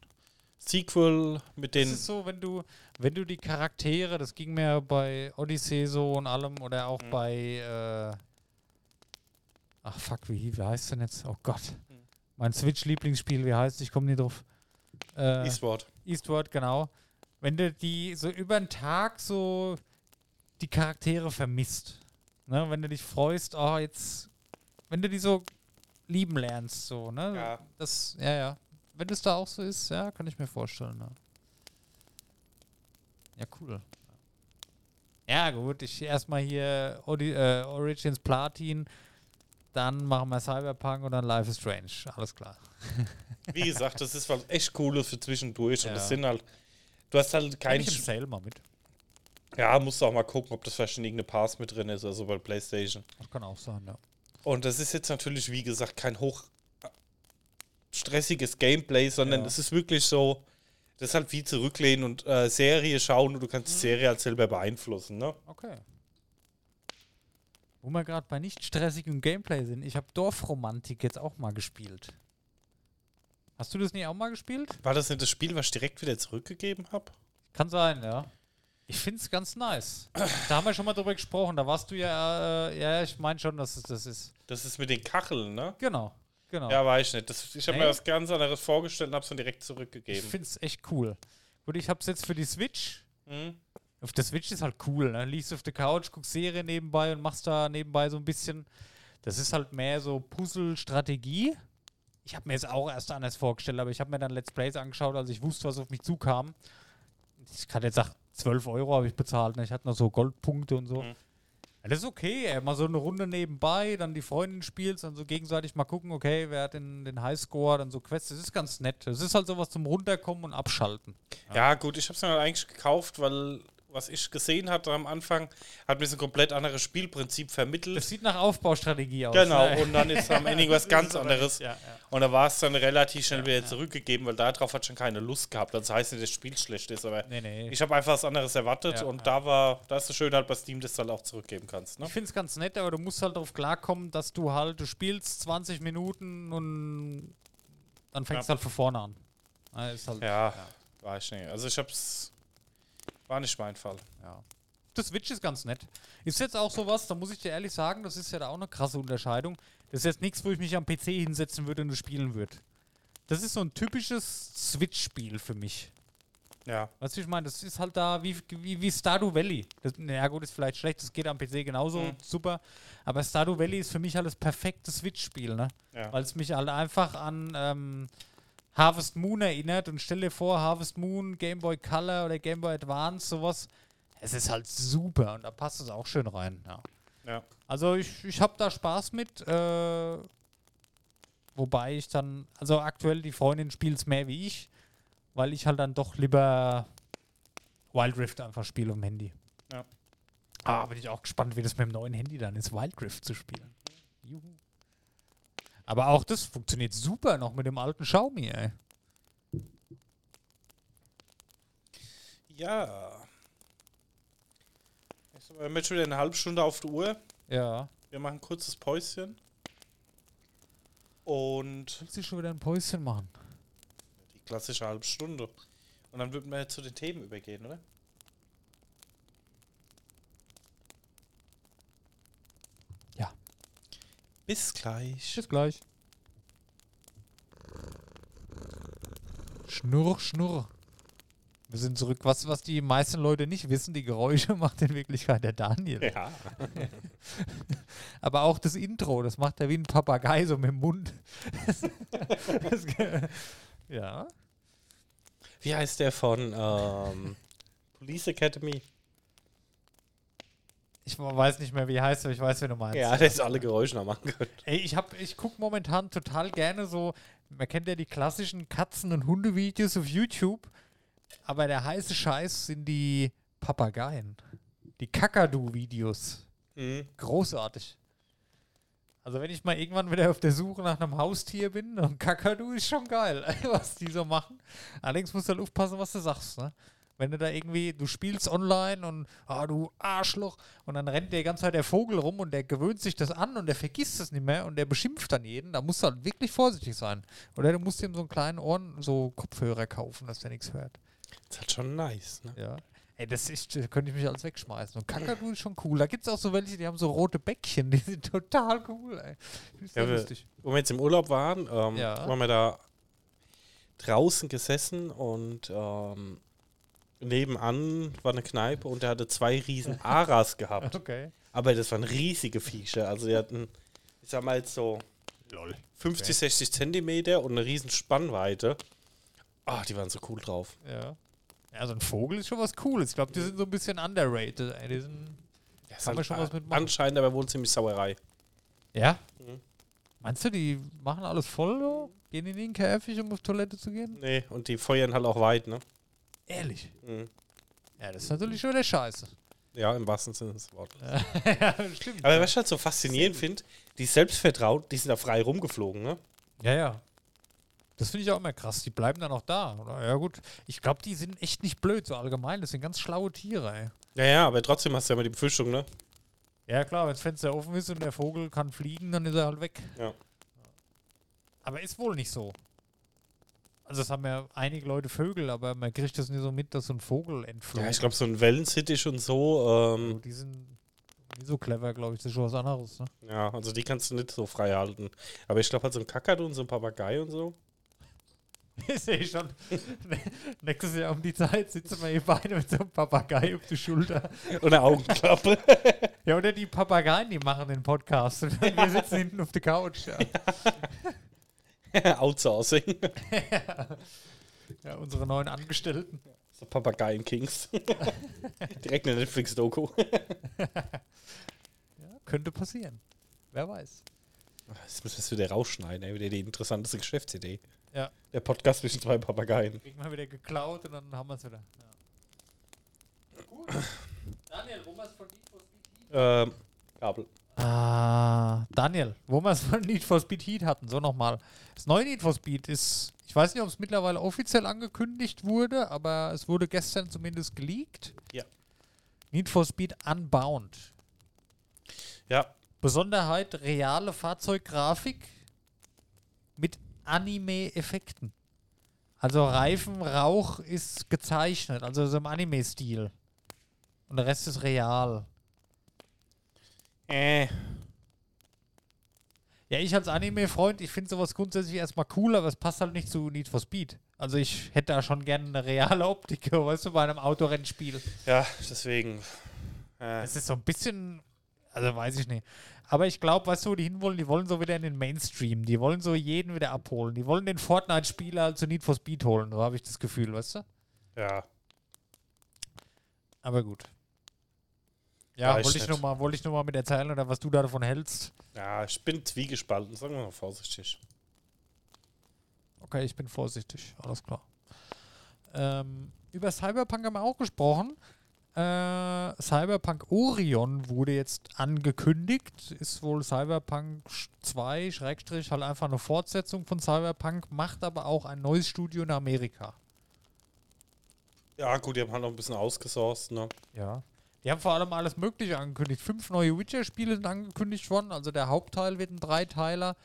Sequel mit Das den. ist so, wenn du, wenn du die Charaktere, das ging mir bei Odyssey so und allem oder auch Mhm. bei äh, Ach fuck, wie, wie heißt denn jetzt? Oh Gott. Mhm. Mein Switch-Lieblingsspiel, wie heißt Ich komme nie drauf. Äh, Eastward. Eastward, genau. Wenn du die so über den Tag so die Charaktere vermisst. Ne? Wenn du dich freust, oh, jetzt, wenn du die so lieben lernst, so, ne? Ja. Das, ja, ja. Wenn das da auch so ist, ja, kann ich mir vorstellen. Ja, ja cool. Ja, gut, ich erstmal hier Odi äh, Origins Platin, dann machen wir Cyberpunk und dann Life is Strange. Alles klar. Wie gesagt, das ist was echt Cooles für zwischendurch. Und Ja. das sind halt. Du hast halt Kein ich Sale mal mit. Ja, musst du auch mal gucken, ob das vielleicht in irgendeine Pass mit drin ist, also bei PlayStation. Das kann auch sein, ja. Und das ist jetzt natürlich, wie gesagt, kein hoch stressiges Gameplay, sondern Ja. es ist wirklich so, das ist halt wie zurücklehnen und äh, Serie schauen und du kannst die Serie halt selber beeinflussen, ne? Okay. Wo wir gerade bei nicht stressigem Gameplay sind, ich habe Dorfromantik jetzt auch mal gespielt. Hast du das nie auch mal gespielt? War das nicht das Spiel, was ich direkt wieder zurückgegeben habe? Kann sein, ja. Ich finde es ganz nice. da haben wir schon mal drüber gesprochen. Da warst du ja, äh, ja, ich meine schon, dass es das ist. Das ist mit den Kacheln, ne? Genau, genau. Ja, weiß ich nicht. Das, ich habe mir was ganz anderes vorgestellt und habe es dann direkt ich zurückgegeben. finde es echt cool. Gut, ich habe es jetzt für die Switch. Hm? Auf der Switch ist halt cool, ne? Liegst auf der Couch, guckst Serie nebenbei und machst da nebenbei so ein bisschen. Das ist halt mehr so Puzzle-Strategie. Ich habe mir jetzt auch erst anders vorgestellt, aber ich habe mir dann Let's Plays angeschaut, als ich wusste, was auf mich zukam. Ich kann jetzt sagen, 12 Euro habe ich bezahlt. Ne? Ich hatte noch so Goldpunkte und so. Mhm. Ja, das ist okay, ey. mal so eine Runde nebenbei, dann die Freundin spielst, dann so gegenseitig mal gucken, okay, wer hat den, den Highscore, dann so Quests. Das ist ganz nett. Das ist halt sowas zum Runterkommen und Abschalten. Ja, gut, ich habe es mir halt eigentlich gekauft, weil was ich gesehen hatte am Anfang, hat mir so ein komplett anderes Spielprinzip vermittelt. Das sieht nach Aufbaustrategie aus. Genau, ne? und dann ist am Ende was ganz anderes. Ja, ja. Und da war es dann relativ schnell wieder zurückgegeben, weil darauf hat schon keine Lust gehabt. Das heißt nicht, dass das Spiel schlecht ist, aber Nee, nee. ich habe einfach was anderes erwartet und da war, da ist es schön halt bei Steam, dass du halt auch zurückgeben kannst. Ne? Ich finde es ganz nett, aber du musst halt darauf klarkommen, dass du halt, du spielst 20 Minuten und dann fängst du halt von vorne an. Halt, Ja, war ich nicht. Also ich hab's, war nicht mein Fall. ja. Das Switch ist ganz nett. Ist jetzt auch sowas, da muss ich dir ehrlich sagen, das ist ja da auch eine krasse Unterscheidung. Das ist jetzt nichts, wo ich mich am PC hinsetzen würde und spielen würde. Das ist so ein typisches Switch-Spiel für mich. Ja, Weißt du, wie ich meine, das ist halt da wie, wie, wie Stardew Valley. Das, naja, gut, ist vielleicht schlecht, das geht am PC genauso Mhm. super. Aber Stardew Valley ist für mich halt das perfekte Switch-Spiel, ne? ja. Weil es mich halt einfach an ähm, Harvest Moon erinnert. Und stell dir vor, Harvest Moon, Game Boy Color oder Game Boy Advance, sowas. Es ist halt super und da passt es auch schön rein. Ja. ja. Also ich, ich habe da Spaß mit. Äh, wobei ich dann, also aktuell die Freundin spielt es mehr wie ich, weil ich halt dann doch lieber Wild Rift einfach spiele am Handy. Ja. Ah, bin ich auch gespannt, wie das mit dem neuen Handy dann ist, Wild Rift zu spielen. Juhu. Aber auch das funktioniert super noch mit dem alten Xiaomi, ey. Ja. Jetzt haben wir jetzt schon wieder eine halbe Stunde auf der Uhr. Ja. Wir machen ein kurzes Päuschen. Und Willst du schon wieder ein Päuschen machen? die klassische halbe Stunde. Und dann würden wir jetzt zu den Themen übergehen, oder? Ja. Bis gleich. Bis gleich. Schnurr, schnurr. Wir sind zurück. Was, was die meisten Leute nicht wissen, die Geräusche macht in Wirklichkeit der Daniel. Ja. Aber auch das Intro, das macht er wie ein Papagei, so mit dem Mund. Das, das, ja. Wie heißt der von ähm, Police Academy? Ich weiß nicht mehr, wie heißt, aber ich weiß, wen du meinst. Ja, der ist alle Geräusche noch machen können. Ey, ich hab, ich gucke momentan total gerne so, man kennt ja die klassischen Katzen- und Hundevideos auf YouTube, aber der heiße Scheiß sind die Papageien. Die Kakadu-Videos. Mhm. Großartig. Also wenn ich mal irgendwann wieder auf der Suche nach einem Haustier bin, ein Kakadu ist schon geil, was die so machen. Allerdings musst du halt aufpassen, was du sagst, ne? Wenn du da irgendwie, du spielst online und, ah, du Arschloch, und dann rennt der die ganze Zeit der Vogel rum und der gewöhnt sich das an und der vergisst es nicht mehr und der beschimpft dann jeden, da musst du halt wirklich vorsichtig sein. Oder du musst ihm so einen kleinen Ohren, so Kopfhörer kaufen, dass der nichts hört. Das ist halt schon nice, ne? Ja. Ey, das ist, da könnte ich mich alles wegschmeißen. Und Kakadu ist schon cool. Da gibt es auch so welche, die haben so rote Bäckchen, die sind total cool, ey. Ist Ja, lustig. Wo wir jetzt im Urlaub waren, ähm, Ja. waren wir da draußen gesessen und ähm, nebenan war eine Kneipe und der hatte zwei riesen Aras gehabt. Okay. Aber das waren riesige Viecher. Also die hatten, ich sag mal jetzt so 50, 60 Zentimeter und eine riesen Spannweite. Ah, die waren so cool drauf. Ja. Ja, so ein Vogel ist schon was Cooles. Ich glaube, die sind so ein bisschen underrated. Ey. Die sind, Ja, Kann man schon was mitmachen. Anscheinend aber wohl ziemlich Sauerei. ja? Mhm. Meinst du, die machen alles voll? So? Gehen die in den Käfig, um auf Toilette zu gehen? Nee, und die feuern halt auch weit, ne? Ehrlich? Mhm. Ja, das ist natürlich schon wieder scheiße. Ja, im wahrsten Sinne des Wortes. ja, stimmt. Aber was ich halt so faszinierend finde, die selbstvertraut, die sind da frei rumgeflogen, ne? Ja, ja. Das finde ich auch immer krass. Die bleiben dann auch da. Oder? Ja, gut. Ich glaube, die sind echt nicht blöd, so allgemein. Das sind ganz schlaue Tiere, ey. Ja, ja, aber trotzdem hast du ja immer die Befürchtung, ne? Ja, klar, wenn das Fenster offen ist und der Vogel kann fliegen, dann ist er halt weg. Ja. Aber ist wohl nicht so. Also, es haben ja einige Leute Vögel, aber man kriegt das nicht so mit, dass so ein Vogel entflogen Ja, ich glaube, so ein Wellensittich und so, Also, ähm, die sind nicht so clever, glaube ich. Das ist schon was anderes, ne? ja, also die kannst du nicht so frei halten. Aber ich glaube halt so ein Kakadu und so ein Papagei und so. Ich sehe schon. Nächstes Jahr um die Zeit sitzen wir hier beide mit so einem Papagei auf der Schulter. Und eine Augenklappe. Ja, oder die Papageien, die machen den Podcast. Und wir sitzen hinten auf der Couch. Ja. Outsourcing. ja, unsere neuen Angestellten. So Papageien-Kings. Direkt eine Netflix-Doku. Ja, könnte passieren. Wer weiß. Das müssen wir wieder rausschneiden, ey. Wieder die interessanteste Geschäftsidee. Ja. Der Podcast zwischen zwei Papageien. Kriegen wir wieder geklaut und dann haben wir es wieder. Ja. Cool. Daniel, wo wir es von Speed Ähm, Kabel. Ah, Daniel, wo wir es von Need for Speed Heat hatten, so nochmal. Das neue Need for Speed ist, ich weiß nicht, ob es mittlerweile offiziell angekündigt wurde, aber es wurde gestern zumindest geleakt. Ja. Need for Speed Unbound. Ja, Besonderheit, reale Fahrzeuggrafik mit Anime-Effekten. Also Reifenrauch ist gezeichnet, also so im Anime-Stil. Und der Rest ist real. Äh. Ja, ich als Anime-Freund, ich finde sowas grundsätzlich erstmal cool, aber es passt halt nicht zu Need for Speed. Also ich hätte da schon gerne eine reale Optik, weißt du, bei einem Autorennspiel. Ja, deswegen. Äh, Es ist so ein bisschen, also weiß ich nicht. Aber ich glaube, weißt du, wo die hinwollen, die wollen so wieder in den Mainstream. Die wollen so jeden wieder abholen. Die wollen den Fortnite-Spieler halt zu Need for Speed holen, so habe ich das Gefühl, weißt du? ja. Aber gut. Ja, wollte ich mal, wollte ich nur mal mit erzählen oder was du da davon hältst. Ja, ich bin zwiegespalten, sagen wir mal vorsichtig. Okay, ich bin vorsichtig, alles klar. Ähm, über Cyberpunk haben wir auch gesprochen. Äh, Cyberpunk Orion wurde jetzt angekündigt. Ist wohl Cyberpunk 2, Schrägstrich, halt einfach eine Fortsetzung von Cyberpunk, macht aber auch ein neues Studio in Amerika. Ja, gut, die haben halt noch ein bisschen ausgesourced, ne? Ja. Die haben vor allem alles Mögliche angekündigt. Fünf neue Witcher-Spiele sind angekündigt worden. Also der Hauptteil wird ein Dreiteiler.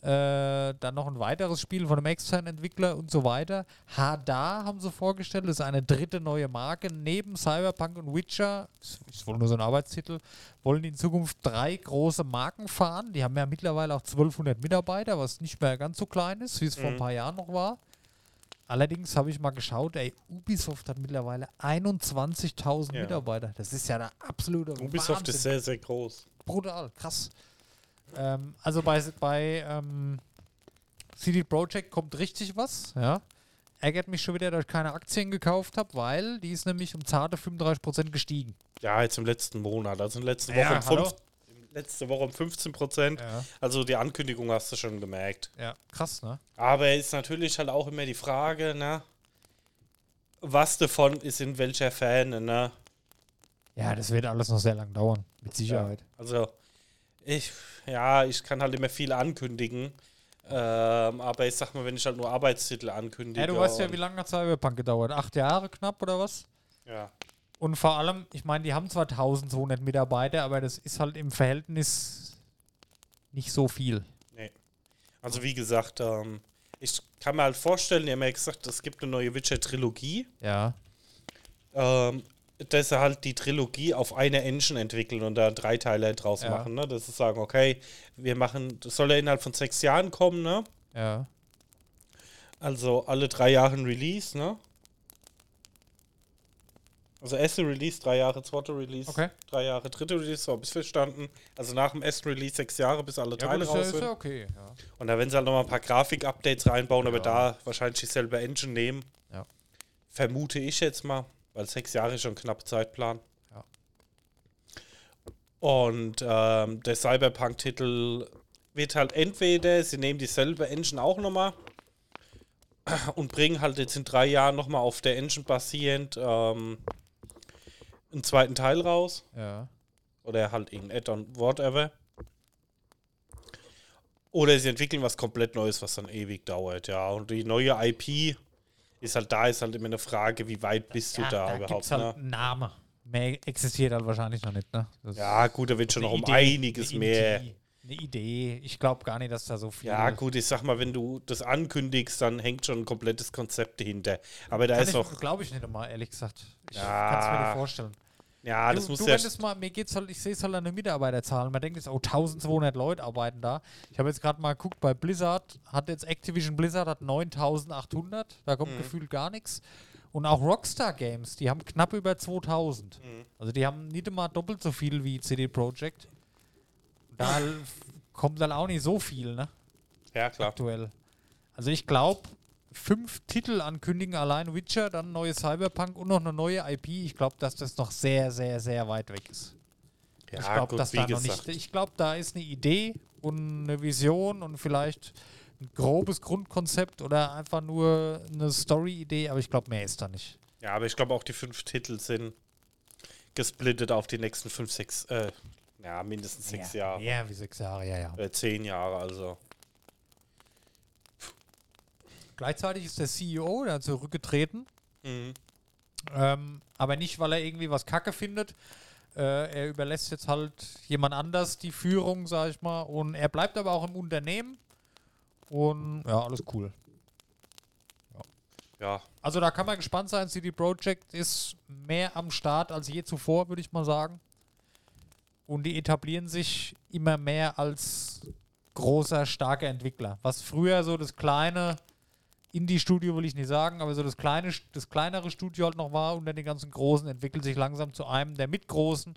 Äh, dann noch ein weiteres Spiel von einem externen Entwickler und so weiter. Hadar haben sie vorgestellt. Das ist eine dritte neue Marke. Neben Cyberpunk und Witcher, ist, ist wohl nur so ein Arbeitstitel, wollen die in Zukunft drei große Marken fahren. Die haben ja mittlerweile auch 1200 Mitarbeiter, was nicht mehr ganz so klein ist, wie es vor ein Mhm. paar Jahren noch war. Allerdings habe ich mal geschaut, ey, Ubisoft hat mittlerweile 21.000 Ja. Mitarbeiter. Das ist ja der absolute Ubisoft Wahnsinn. ist sehr, sehr groß. brutal, krass. Ähm, also bei, bei ähm, CD Projekt kommt richtig was, ja. Ärgert mich schon wieder, dass ich keine Aktien gekauft habe, weil die ist nämlich um zarte 35% gestiegen. Ja, jetzt im letzten Monat. Also in letzte Woche, Ja, um, hallo? Letzte Woche um 15 Prozent. Ja. Also die Ankündigung hast du schon gemerkt. ja, krass, ne? Aber ist natürlich halt auch immer die Frage, ne? Was davon ist in welcher Fan, ne? Ja, das wird alles noch sehr lang dauern, mit Sicherheit. Also, ich, ja, ich kann halt immer viel ankündigen. Ähm, aber ich sag mal, wenn ich halt nur Arbeitstitel ankündige. Ja, du weißt ja, wie lange hat Cyberpunk gedauert? Acht Jahre knapp oder was? Ja. Und vor allem, ich meine, die haben zwar 1200 Mitarbeiter, aber das ist halt im Verhältnis nicht so viel. Nee. Also wie gesagt, ähm, ich kann mir halt vorstellen, die haben ja gesagt, es gibt eine neue Witcher-Trilogie. Ja. Ähm, dass sie halt die Trilogie auf eine Engine entwickeln und da drei Teile draus Ja. machen, ne? Dass sie sagen, okay, wir machen, das soll ja innerhalb von sechs Jahren kommen, ne? Ja. Also alle drei Jahre ein Release, ne? Also erste Release, drei Jahre, zweite Release, Okay. drei Jahre, dritte Release, so habe ich verstanden. Also nach dem ersten Release sechs Jahre, bis alle Ja, Teile gut, ja, raus ist ja sind. okay. Ja. Und da werden sie halt nochmal ein paar Grafik-Updates reinbauen, aber Ja. da wahrscheinlich dieselbe Engine nehmen. Ja. Vermute ich jetzt mal, weil sechs Jahre ist schon knapp Zeitplan. Ja. Und ähm, der Cyberpunk-Titel wird halt entweder, sie nehmen dieselbe Engine auch nochmal und bringen halt jetzt in drei Jahren nochmal auf der Engine basierend ähm, einen zweiten Teil raus. ja. Oder halt irgendein Add-on, whatever. Oder sie entwickeln was komplett Neues, was dann ewig dauert, ja. Und die neue IP ist halt da, ist halt immer eine Frage, wie weit bist du ja, da, da überhaupt, gibt's halt ne? Namen. Mehr existiert halt wahrscheinlich noch nicht, ne? Das Ja, gut, da wird schon noch um Idee, einiges eine mehr. Idee, Eine Idee. Ich glaube gar nicht, dass da so viel. Ja, gut, ich sag mal, wenn du das ankündigst, dann hängt schon ein komplettes Konzept dahinter. Aber da ist auch, Glaube ich nicht immer, ehrlich gesagt. Ich Ja. kann es mir nicht vorstellen. Ja, das du, muss du, ja. mal, mir geht's halt, ich sehe es halt an den Mitarbeiterzahlen. Man denkt jetzt, oh, 1200 Leute arbeiten da. Ich habe jetzt gerade mal geguckt, bei Blizzard hat jetzt Activision Blizzard hat 9800. Da kommt Mhm. gefühlt gar nichts. Und auch Rockstar Games, die haben knapp über 2000. Mhm. Also die haben nicht immer doppelt so viel wie CD Projekt. Da kommt dann auch nicht so viel, ne? Ja, klar. aktuell. Also ich glaube, fünf Titel ankündigen, allein Witcher, dann neue Cyberpunk und noch eine neue IP. Ich glaube, dass das noch sehr, sehr, sehr weit weg ist. Ja, ich glaube, dass da noch nicht. Ich glaube, da ist eine Idee und eine Vision und vielleicht ein grobes Grundkonzept oder einfach nur eine Story-Idee, aber ich glaube, mehr ist da nicht. Ja, aber ich glaube auch die fünf Titel sind gesplittet auf die nächsten fünf, sechs, äh, ja, mindestens sechs ja, Jahre. Mehr wie sechs Jahre, ja, ja. Äh, zehn Jahre, also. Gleichzeitig ist der CEO da zurückgetreten. Mhm. Ähm, aber nicht, weil er irgendwie was Kacke findet. Äh, er überlässt jetzt halt jemand anders die Führung, sag ich mal. Und er bleibt aber auch im Unternehmen. Und ja, alles cool. Ja, Also da kann man gespannt sein. CD Projekt ist mehr am Start als je zuvor, würde ich mal sagen. Und die etablieren sich immer mehr als großer, starker Entwickler. Was früher so das kleine Indie-Studio will ich nicht sagen, aber so das kleine, das kleinere Studio halt noch war unter den ganzen Großen, entwickelt sich langsam zu einem der mitgroßen.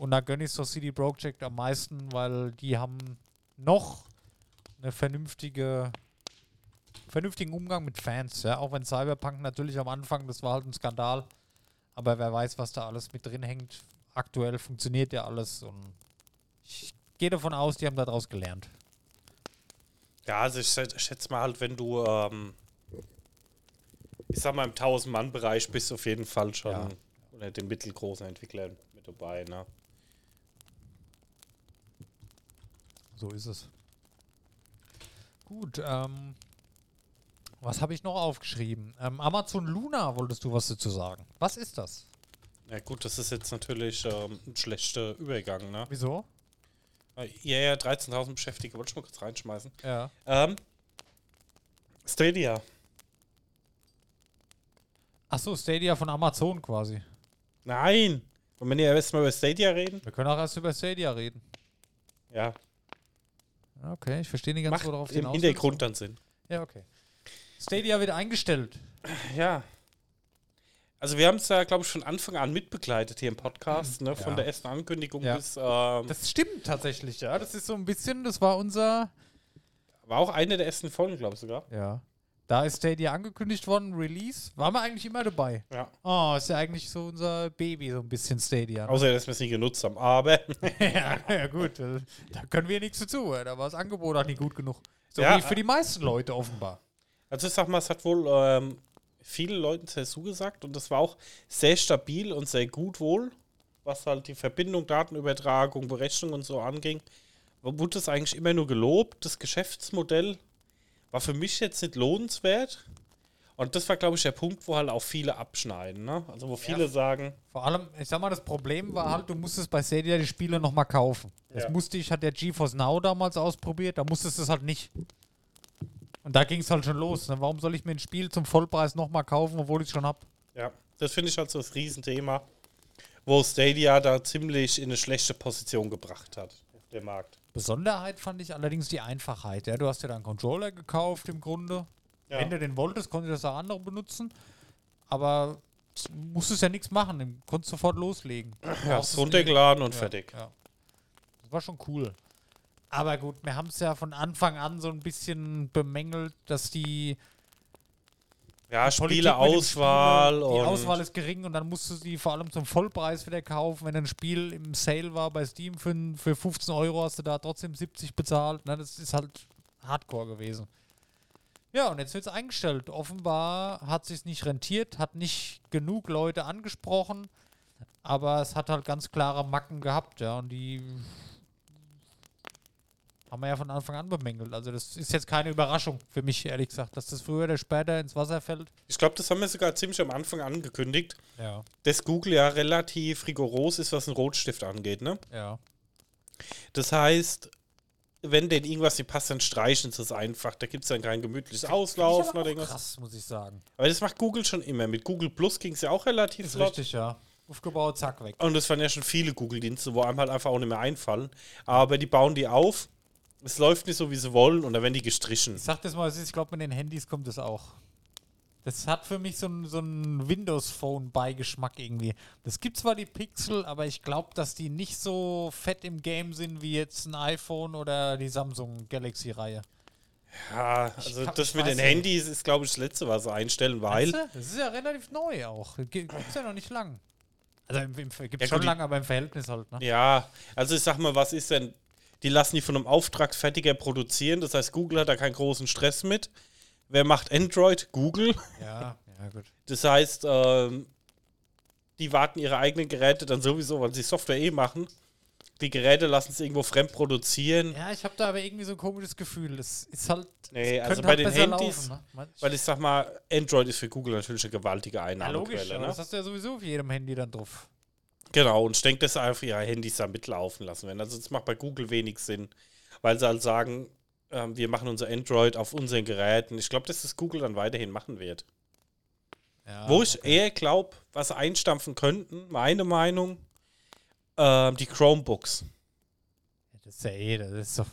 Und da gönne ich so CD Projekt am meisten, weil die haben noch eine vernünftige vernünftigen Umgang mit Fans, ja, auch wenn Cyberpunk natürlich am Anfang, das war halt ein Skandal, aber wer weiß, was da alles mit drin hängt. Aktuell funktioniert ja alles und ich gehe davon aus, die haben daraus gelernt. ja also ich schätze schätz mal halt, wenn du, ähm, ich sag mal, im 1000-Mann-Bereich bist du auf jeden Fall schon Ja. unter den mittelgroßen Entwicklern mit dabei, ne? So ist es. Gut, ähm, was habe ich noch aufgeschrieben? Ähm, Amazon Luna wolltest du was dazu sagen. Was ist das? Ja gut, das ist jetzt natürlich ähm, ein schlechter Übergang, ne? Wieso? Äh, Ja, ja, 13.000 Beschäftigte, wollte ich mal kurz reinschmeißen. Ja. Ähm, Stadia. Achso, Stadia von Amazon quasi. Nein! Wollen wir nicht erst mal über Stadia reden? Wir können auch erst über Stadia reden. Ja, Okay, ich verstehe nicht ganz, macht worauf du im hinaus Hintergrund dann Sinn. willst. Ja, okay. Stadia wird eingestellt. Ja. Also wir haben es ja, glaube ich, von Anfang an mitbegleitet hier im Podcast, ne? Von Ja. der ersten Ankündigung Ja. bis ähm, Das stimmt tatsächlich, ja. Das ist so ein bisschen, das war unser. war auch eine der ersten Folgen, glaube ich sogar. Ja. Da ist Stadia angekündigt worden, Release. Waren wir eigentlich immer dabei. Ja. Oh, ist ja eigentlich so unser Baby, so ein bisschen Stadia. Ne? Außer dass wir es nie genutzt haben. Aber ja, ja, gut. äh, Da können wir nichts dazu. äh, Da war das Angebot auch nicht gut genug. So Ja. wie für die meisten Leute offenbar. also ich sag mal, es hat wohl ähm, vielen Leuten sehr zugesagt und das war auch sehr stabil und sehr gut wohl, was halt die Verbindung, Datenübertragung, Berechnung und so anging. Wurde es eigentlich immer nur gelobt, das Geschäftsmodell. War für mich jetzt nicht lohnenswert. Und das war, glaube ich, der Punkt, wo halt auch viele abschneiden. Ne? Also wo viele sagen, Vor allem, ich sag mal, das Problem war halt, du musstest bei Stadia die Spiele nochmal kaufen. Das Ja. musste ich, hat der GeForce Now damals ausprobiert, da musstest du es halt nicht. Und da ging es halt schon los. Ne? Warum soll ich mir ein Spiel zum Vollpreis nochmal kaufen, obwohl ich es schon hab? ja, das finde ich halt so das Riesenthema, wo Stadia da ziemlich in eine schlechte Position gebracht hat auf dem Markt. Besonderheit fand ich allerdings die Einfachheit. Ja? Du hast dir da einen Controller gekauft im Grunde. Ja. Wenn du den wolltest, konntest du das auch andere benutzen. Aber musstest ja nichts machen. Du konntest sofort loslegen. Ja, es runtergeladen und Ja, fertig. Ja. Das war schon cool. Aber gut, wir haben es ja von Anfang an so ein bisschen bemängelt, dass die Ja, Spieleauswahl Spiele- Die Auswahl ist gering und dann musst du sie vor allem zum Vollpreis wieder kaufen. Wenn ein Spiel im Sale war bei Steam für, für 15 Euro, hast du da trotzdem 70 bezahlt. Ne? Das ist halt Hardcore gewesen. Ja, und jetzt wird es eingestellt. Offenbar hat sich nicht rentiert, hat nicht genug Leute angesprochen, aber es hat halt ganz klare Macken gehabt, ja. Und die haben wir ja von Anfang an bemängelt. Also das ist jetzt keine Überraschung für mich, ehrlich gesagt, dass das früher oder später ins Wasser fällt. ich glaube, das haben wir sogar ziemlich am Anfang angekündigt, Ja. dass Google ja relativ rigoros ist, was einen Rotstift angeht. Ne? Ja. Das heißt, wenn denen irgendwas nicht passt, dann streichen sie es einfach. Da gibt es dann kein gemütliches Auslaufen oder irgendwas. Krass, muss ich sagen. Aber das macht Google schon immer. Mit Google Plus ging es ja auch relativ Ist flott. richtig, ja. Aufgebaut, zack, weg. Und es waren ja schon viele Google-Dienste, wo einem halt einfach auch nicht mehr einfallen. Aber die bauen die auf. Es läuft nicht so, wie sie wollen, und dann werden die gestrichen. Ich sag das mal, ich glaube, mit den Handys kommt das auch. Das hat für mich so einen so Windows-Phone-Beigeschmack irgendwie. Das gibt zwar die Pixel, aber ich glaube, dass die nicht so fett im Game sind wie jetzt ein iPhone oder die Samsung Galaxy-Reihe. Ja, also hab- das mit den nicht. Handys ist, glaube ich, das Letzte, was sie einstellen, weil. Das ist ja relativ neu auch. Gibt es ja noch nicht lang. Also im, im, gibt Ja, schon gut, die- lang, aber im Verhältnis halt. Ne? Ja, also ich sag mal, was ist denn? Die lassen die von einem Auftragsfertiger produzieren, das heißt, Google hat da keinen großen Stress mit. Wer macht Android? Google. Ja, ja, gut. Das heißt, ähm, die warten ihre eigenen Geräte dann sowieso, weil sie Software eh machen. Die Geräte lassen es irgendwo fremd produzieren. Ja, ich habe da aber irgendwie so ein komisches Gefühl. Das ist halt. Nee, also könnte bei halt den Handys, laufen, ne? Weil ich sag mal, Android ist für Google natürlich eine gewaltige Ja, logisch, Einnahmequelle. ne? das hast du ja sowieso auf jedem Handy dann drauf. Genau, und ich denke, dass sie einfach ihre Handys da mitlaufen lassen werden. Also das macht bei Google wenig Sinn, weil sie halt sagen, ähm, wir machen unser Android auf unseren Geräten. Ich glaube, dass das Google dann weiterhin machen wird. Ja, Wo ich eher glaube, was sie einstampfen könnten, meine Meinung, ähm, die Chromebooks. Das ist ja eh, das ist doch.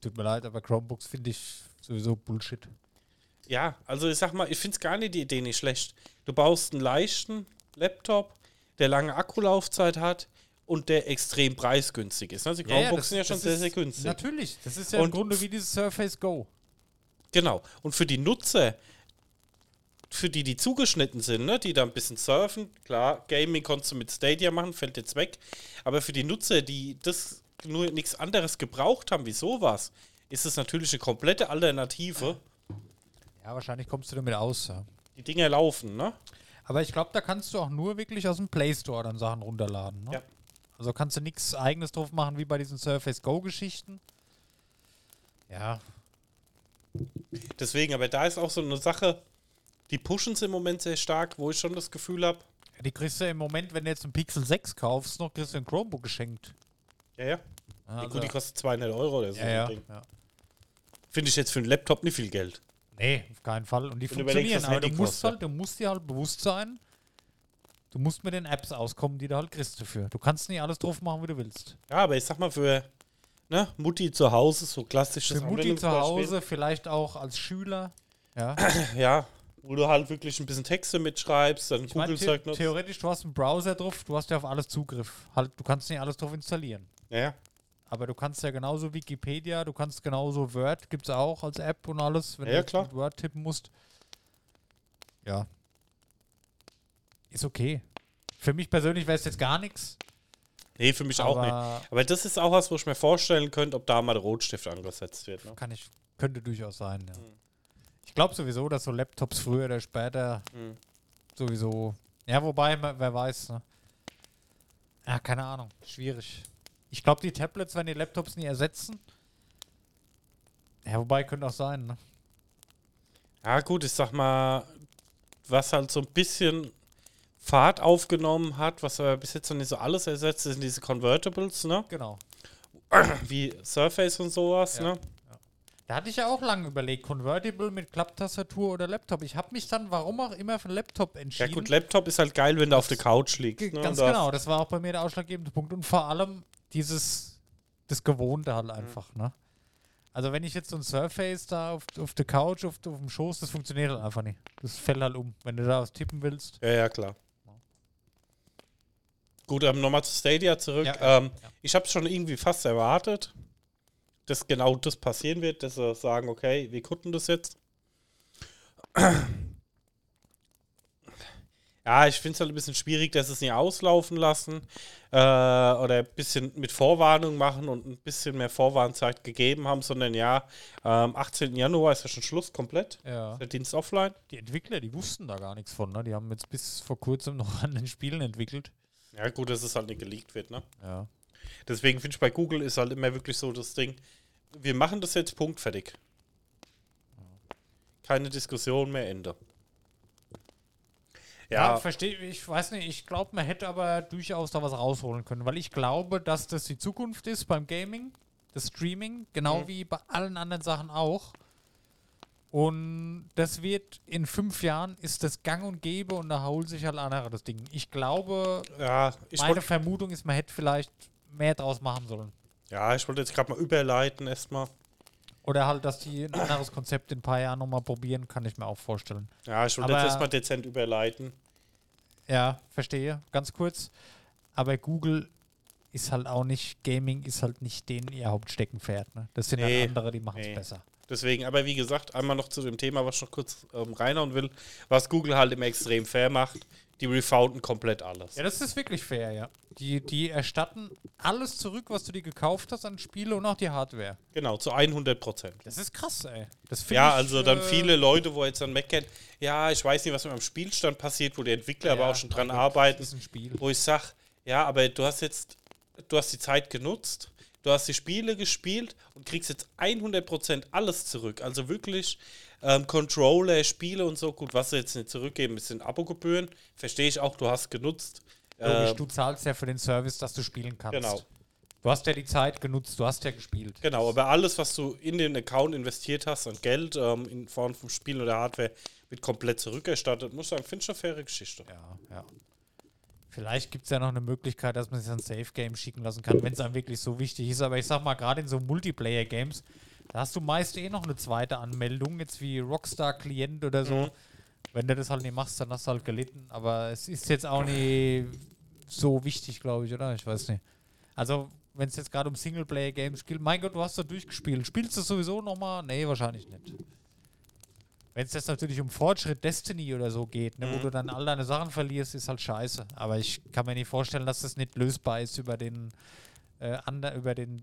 Tut mir leid, aber Chromebooks finde ich sowieso Bullshit. Ja, also ich sag mal, ich finde es gar nicht die Idee nicht schlecht. Du baust einen leichten Laptop, der lange Akkulaufzeit hat und der extrem preisgünstig ist. Also die Chromebooks sind ja schon sehr, sehr günstig. Natürlich, das ist ja im Und- Grunde wie dieses Surface Go. Genau. Und für die Nutzer, für die, die zugeschnitten sind, ne, die da ein bisschen surfen, klar, Gaming konntest du mit Stadia machen, fällt jetzt weg. Aber für die Nutzer, die das nur nichts anderes gebraucht haben wie sowas, ist es natürlich eine komplette Alternative. Ja, wahrscheinlich kommst du damit aus. Ja. Die Dinger laufen, ne? Aber ich glaube, da kannst du auch nur wirklich aus dem Play Store dann Sachen runterladen. Ne? Ja. Also kannst du nichts eigenes drauf machen wie bei diesen Surface Go-Geschichten. Ja, Deswegen, aber da ist auch so eine Sache, die pushen es im Moment sehr stark, wo ich schon das Gefühl habe, die kriegst du im Moment, wenn du jetzt einen Pixel 6 kaufst, noch kriegst du ein Chromebook geschenkt. ja, ja, Ja, gut, die kostet 200 Euro oder so. ja, ja, ja. Finde ich jetzt für einen Laptop nicht viel Geld. Nee, auf keinen Fall. Und die Wenn funktionieren, aber du musst, halt, du musst dir halt bewusst sein, du musst mit den Apps auskommen, die du halt kriegst dafür. Du kannst nicht alles drauf machen, wie du willst. Ja, aber ich sag mal, für ne, Mutti zu Hause, so klassisches Für Mutti zu. Hause, vielleicht auch als Schüler. Ja. Ja, wo du halt wirklich ein bisschen Texte mitschreibst, dann Google-Zeug nutzt. theoretisch, du hast einen Browser drauf, du hast ja auf alles Zugriff. Halt, du kannst nicht alles drauf installieren. Ja, ja. Aber du kannst ja genauso Wikipedia, du kannst genauso Word, gibt es auch als App und alles, wenn Ja, du ja, mit Word tippen musst. Ja. Ist okay. Für mich persönlich wäre es jetzt gar nichts. Nee, für mich auch nicht. Aber das ist auch was, wo ich mir vorstellen könnte, ob da mal der Rotstift angesetzt wird. Ne? kann ich, könnte durchaus sein, ja. Mhm. Ich glaube sowieso, dass so Laptops früher oder später Mhm. sowieso. Ja, wobei, wer weiß, ne? Ja, keine Ahnung. Schwierig. Ich glaube, die Tablets werden die Laptops nie ersetzen. Ja, wobei könnte auch sein, ne? Ja, gut, ich sag mal, was halt so ein bisschen Fahrt aufgenommen hat, was aber bis jetzt noch nicht so alles ersetzt, sind diese Convertibles, ne? Genau. Wie Surface und sowas, Ja. ne? Da hatte ich ja auch lange überlegt, Convertible mit Klapptastatur oder Laptop. Ich habe mich dann, warum auch immer, für einen Laptop Ja entschieden. gut, Laptop ist halt geil, wenn du auf der Couch liegst. Ne? Ganz genau, das war auch bei mir der ausschlaggebende Punkt. Und vor allem dieses, das Gewohnte halt einfach, ne? Also wenn ich jetzt so ein Surface da auf, auf der Couch, auf, auf dem Schoß, das funktioniert halt einfach nicht. Das fällt halt um. Wenn du da was tippen willst. Ja, ja, klar. Gut, ähm, nochmal zu Stadia zurück. Ja, ähm, ja. Ich habe schon irgendwie fast erwartet, dass genau das passieren wird, dass sie sagen, okay, wir gucken das jetzt. Ja, ich finde es halt ein bisschen schwierig, dass sie es nicht auslaufen lassen äh, oder ein bisschen mit Vorwarnung machen und ein bisschen mehr Vorwarnzeit gegeben haben, sondern ja, am 18. Januar ist ja schon Schluss komplett. Ja. Der Dienst offline. Die Entwickler, die wussten da gar nichts von, ne? Die haben jetzt bis vor kurzem noch an den Spielen entwickelt. Ja, gut, dass es halt nicht geleakt wird, ne? Ja. Deswegen finde ich bei Google ist halt immer wirklich so das Ding, wir machen das jetzt punktfertig. Keine Diskussion mehr, Ende. Ja, Ja, verstehe ich. weiß nicht, ich glaube, man hätte aber durchaus da was rausholen können, weil ich glaube, dass das die Zukunft ist beim Gaming, das Streaming, genau Mhm. wie bei allen anderen Sachen auch. Und das wird in fünf Jahren ist das Gang und Gäbe und da holt sich halt andere das Ding. Ich glaube, ja, ich meine Vermutung ist, man hätte vielleicht mehr draus machen sollen. ja, ich wollte jetzt gerade mal überleiten erstmal. Oder halt, dass die ein anderes Konzept in ein paar Jahren nochmal probieren, kann ich mir auch vorstellen. Ja, ich wollte jetzt erstmal dezent überleiten. Ja, verstehe. Ganz kurz. Aber Google ist halt auch nicht, Gaming ist halt nicht den ihr Hauptsteckenpferd. Ne? Das sind Nee, halt andere, die machen es nee. besser. Deswegen, aber wie gesagt, einmal noch zu dem Thema, was ich noch kurz ähm, reinhauen will, was Google halt immer extrem fair macht, die refounden komplett alles. Ja, das ist wirklich fair, ja. Die, die erstatten alles zurück, was du dir gekauft hast an Spiele und auch die Hardware. Genau, zu 100 Prozent. Das ist krass, ey. Das Ja, ich, also dann äh, viele Leute, wo jetzt dann meckern, ja, ich weiß nicht, was mit meinem Spielstand passiert, wo die Entwickler aber ja, auch schon dran arbeiten, Das ist ein Spiel. wo ich sage, ja, aber du hast jetzt, du hast die Zeit genutzt, du hast die Spiele gespielt und kriegst jetzt 100% alles zurück. Also wirklich ähm, Controller, Spiele und so, gut, was sie jetzt nicht zurückgeben, sind Abogebühren, verstehe ich auch, du hast genutzt. Logisch, Ähm, du zahlst ja für den Service, dass du spielen kannst. Genau. Du hast ja die Zeit genutzt, du hast ja gespielt. Genau, aber alles, was du in den Account investiert hast an Geld ähm, in Form von Spielen oder Hardware, wird komplett zurückerstattet. Muss ich sagen, finde ich eine faire Geschichte. Ja, ja. Vielleicht gibt es ja noch eine Möglichkeit, dass man sich ein Safe-Game schicken lassen kann, wenn es einem wirklich so wichtig ist. Aber ich sag mal, gerade in so Multiplayer-Games, da hast du meist eh noch eine zweite Anmeldung, jetzt wie Rockstar-Klient oder so. Mhm. Wenn du das halt nicht machst, dann hast du halt gelitten. Aber es ist jetzt auch nicht so wichtig, glaube ich, oder? Ich weiß nicht. Also, wenn es jetzt gerade um Singleplayer-Games geht, mein Gott, du hast da durchgespielt. Spielst du sowieso nochmal? Nee, wahrscheinlich nicht. Wenn es jetzt natürlich um Fortschritt Destiny oder so geht, ne, wo Mhm. du dann all deine Sachen verlierst, ist halt scheiße. Aber ich kann mir nicht vorstellen, dass das nicht lösbar ist über den, äh, ander, über den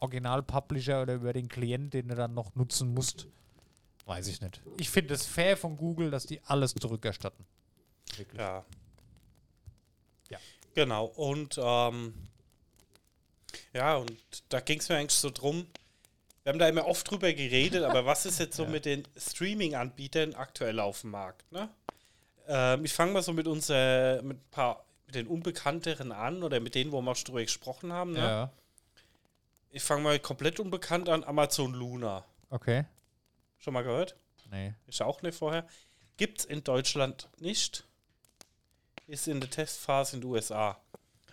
Original-Publisher oder über den Klient, den du dann noch nutzen musst. Weiß ich nicht. Ich finde es fair von Google, dass die alles zurückerstatten. Wirklich. Ja. Ja. Genau, und ähm, ja, und da ging es mir eigentlich so drum. Wir haben da immer oft drüber geredet, aber was ist jetzt so Ja. mit den Streaming-Anbietern aktuell auf dem Markt? Ne? Ähm, ich fange mal so mit unser, mit ein paar, mit den Unbekannteren an oder mit denen, wo wir schon drüber gesprochen haben. Ne? Ja, Ich fange mal komplett unbekannt an, Amazon Luna. okay. Schon mal gehört? Nee. Ist auch nicht vorher. Gibt es in Deutschland nicht. Ist in der Testphase in den USA.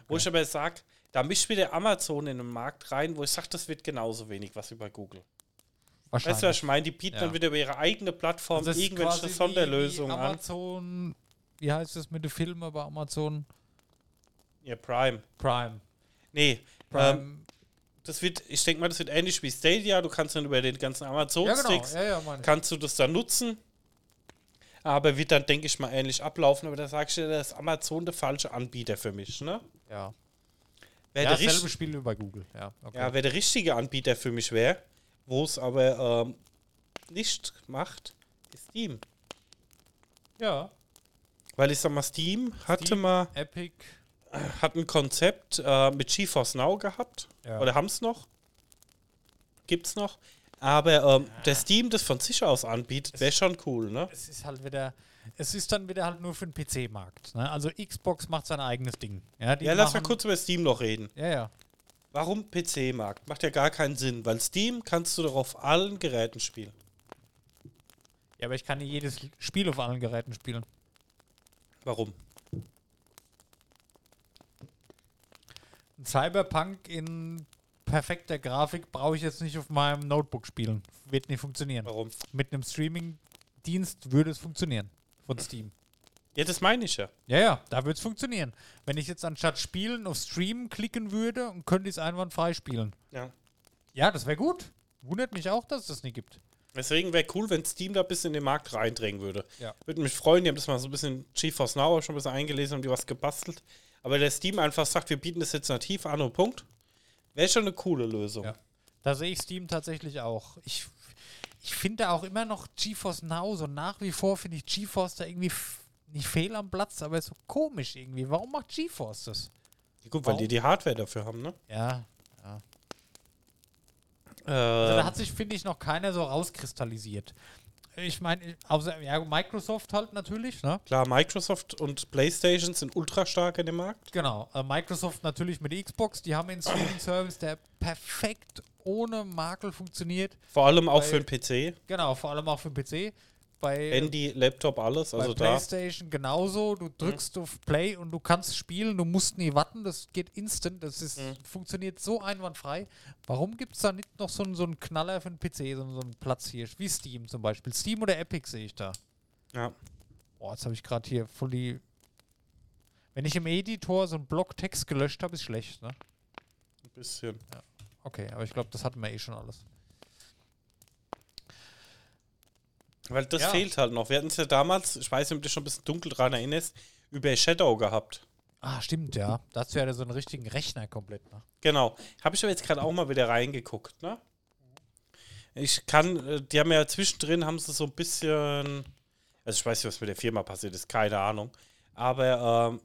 Wo Okay. ich aber sage, da mischt wieder Amazon in den Markt rein, wo ich sage, das wird genauso wenig was bei Google. Weißt du, was ich meine? Die bieten Ja. dann wieder über ihre eigene Plattform Also irgendwelche wie- Sonderlösungen wie an. Amazon, wie heißt das mit den Filmen bei Amazon? Ja, Prime. Prime. Nee, Prime. Ähm, das wird, ich denke mal, das wird ähnlich wie Stadia. Du kannst dann über den ganzen ja, genau. Amazon-Sticks Ja, ja, meine ich. kannst du das dann nutzen. Aber wird dann, denke ich mal, ähnlich ablaufen. Aber da sagst du dir, das ist Amazon der falsche Anbieter für mich. Ne? Ja. Wer, ja, richt- Spiel wie bei Google. Ja, okay. ja, wer der richtige Anbieter für mich wäre, wo es aber ähm, nicht macht, ist Steam. ja. Weil ich sag mal, Steam hatte Steam. mal Epic. hat ein Konzept äh, mit GeForce Now gehabt. Ja. Oder haben es noch. Gibt's noch. Aber ähm, der Steam das von sich aus anbietet, wäre schon cool, ne? Es ist halt wieder, es ist dann wieder halt nur für den PC-Markt. Ne? Also Xbox macht sein eigenes Ding. Ja, Ja, lass mal kurz über Steam noch reden. Ja, ja. Warum PC-Markt? Macht ja gar keinen Sinn, weil Steam kannst du doch auf allen Geräten spielen. Ja, aber ich kann nicht jedes Spiel auf allen Geräten spielen. Warum? Ein Cyberpunk in perfekter Grafik brauche ich jetzt nicht auf meinem Notebook spielen. Wird nicht funktionieren. Warum? Mit einem Streaming-Dienst würde es funktionieren. Von Steam. Ja, das meine ich ja. Ja, ja, da würde es funktionieren. Wenn ich jetzt anstatt Spielen auf Stream klicken würde und könnte ich es einwandfrei spielen. ja. Ja, das wäre gut. Wundert mich auch, dass es das nicht gibt. Deswegen wäre cool, wenn Steam da ein bisschen in den Markt reindrängen würde. Ja. Würde mich freuen, die haben das mal so ein bisschen GeForce Now schon ein bisschen eingelesen und die was gebastelt. Aber der Steam einfach sagt, wir bieten das jetzt nativ an und Punkt. Wäre schon eine coole Lösung. Ja. Da sehe ich Steam tatsächlich auch. Ich, ich finde auch immer noch GeForce Now, so nach wie vor finde ich GeForce da irgendwie nicht fehl am Platz, aber so komisch irgendwie. Warum macht GeForce das? Gut, weil Warum? die die Hardware dafür haben, ne? Ja. Äh, Also da hat sich, finde ich, noch keiner so rauskristallisiert. Ich meine, außer ja, Microsoft halt natürlich, ne? klar, Microsoft und PlayStation sind ultra stark in dem Markt. Genau. Äh, Microsoft natürlich mit Xbox, die haben einen Streaming-Service, der perfekt ohne Makel funktioniert. Vor allem auch Bei- für den PC. Genau, vor allem auch für den PC. Bei, Handy, Laptop, alles. bei Also da. PlayStation genauso. Du drückst auf Play und du kannst spielen. Du musst nie warten. Das geht instant. Das ist, Mhm. funktioniert so einwandfrei. Warum gibt es da nicht noch so, einen- so einen Knaller für den PC, so, so einen Platz hier? Wie Steam zum Beispiel. Steam oder Epic sehe ich da. Ja. Boah, jetzt habe ich gerade hier voll die. Wenn ich im Editor so einen Block Text gelöscht habe, ist schlecht, ne? Ein bisschen. Okay, aber ich glaube, das hatten wir eh schon alles. Weil das Ja. fehlt halt noch. Wir hatten es ja damals, ich weiß nicht, ob du schon ein bisschen dunkel dran erinnerst, über Shadow gehabt. Ah, stimmt, ja. Dazu hat er so einen richtigen Rechner komplett, ne? Genau. Habe ich aber jetzt gerade auch mal wieder reingeguckt, ne? Ich kann, äh, die haben ja zwischendrin, haben sie so ein bisschen, also ich weiß nicht, was mit der Firma passiert ist, keine Ahnung. Aber ähm, äh,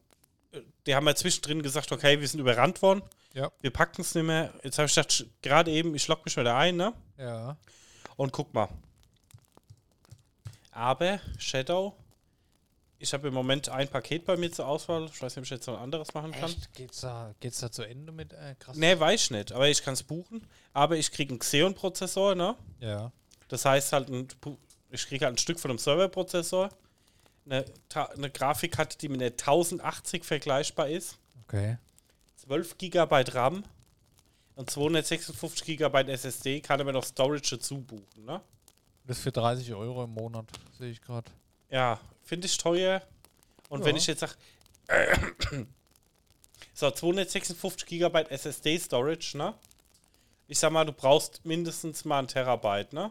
die haben ja zwischendrin gesagt, okay, wir sind überrannt worden, Ja. wir packen es nicht mehr. Jetzt habe ich gedacht, gerade eben, ich logge mich wieder ein, ne? Ja. Und guck mal. Aber Shadow, ich habe im Moment ein Paket bei mir zur Auswahl. Ich weiß nicht, ob ich jetzt noch ein anderes machen kann. Echt? Geht's da, geht's da zu Ende mit äh, krass? Nee, weiß ich nicht, aber ich kann es buchen. Aber ich kriege einen Xeon-Prozessor, ne? Ja. Das heißt halt, ein, ich kriege halt ein Stück von einem Serverprozessor. Eine, eine Grafikkarte, die mit der 1080 vergleichbar ist. Okay. 12 GB RAM und 256 GB SSD kann aber noch Storage dazu buchen, ne? Das für 30 Euro im Monat, sehe ich gerade. Ja, finde ich teuer. Und Ja. wenn ich jetzt sage, so 256 GB SSD Storage, ne? Ich sag mal, du brauchst mindestens mal ein Terabyte, ne?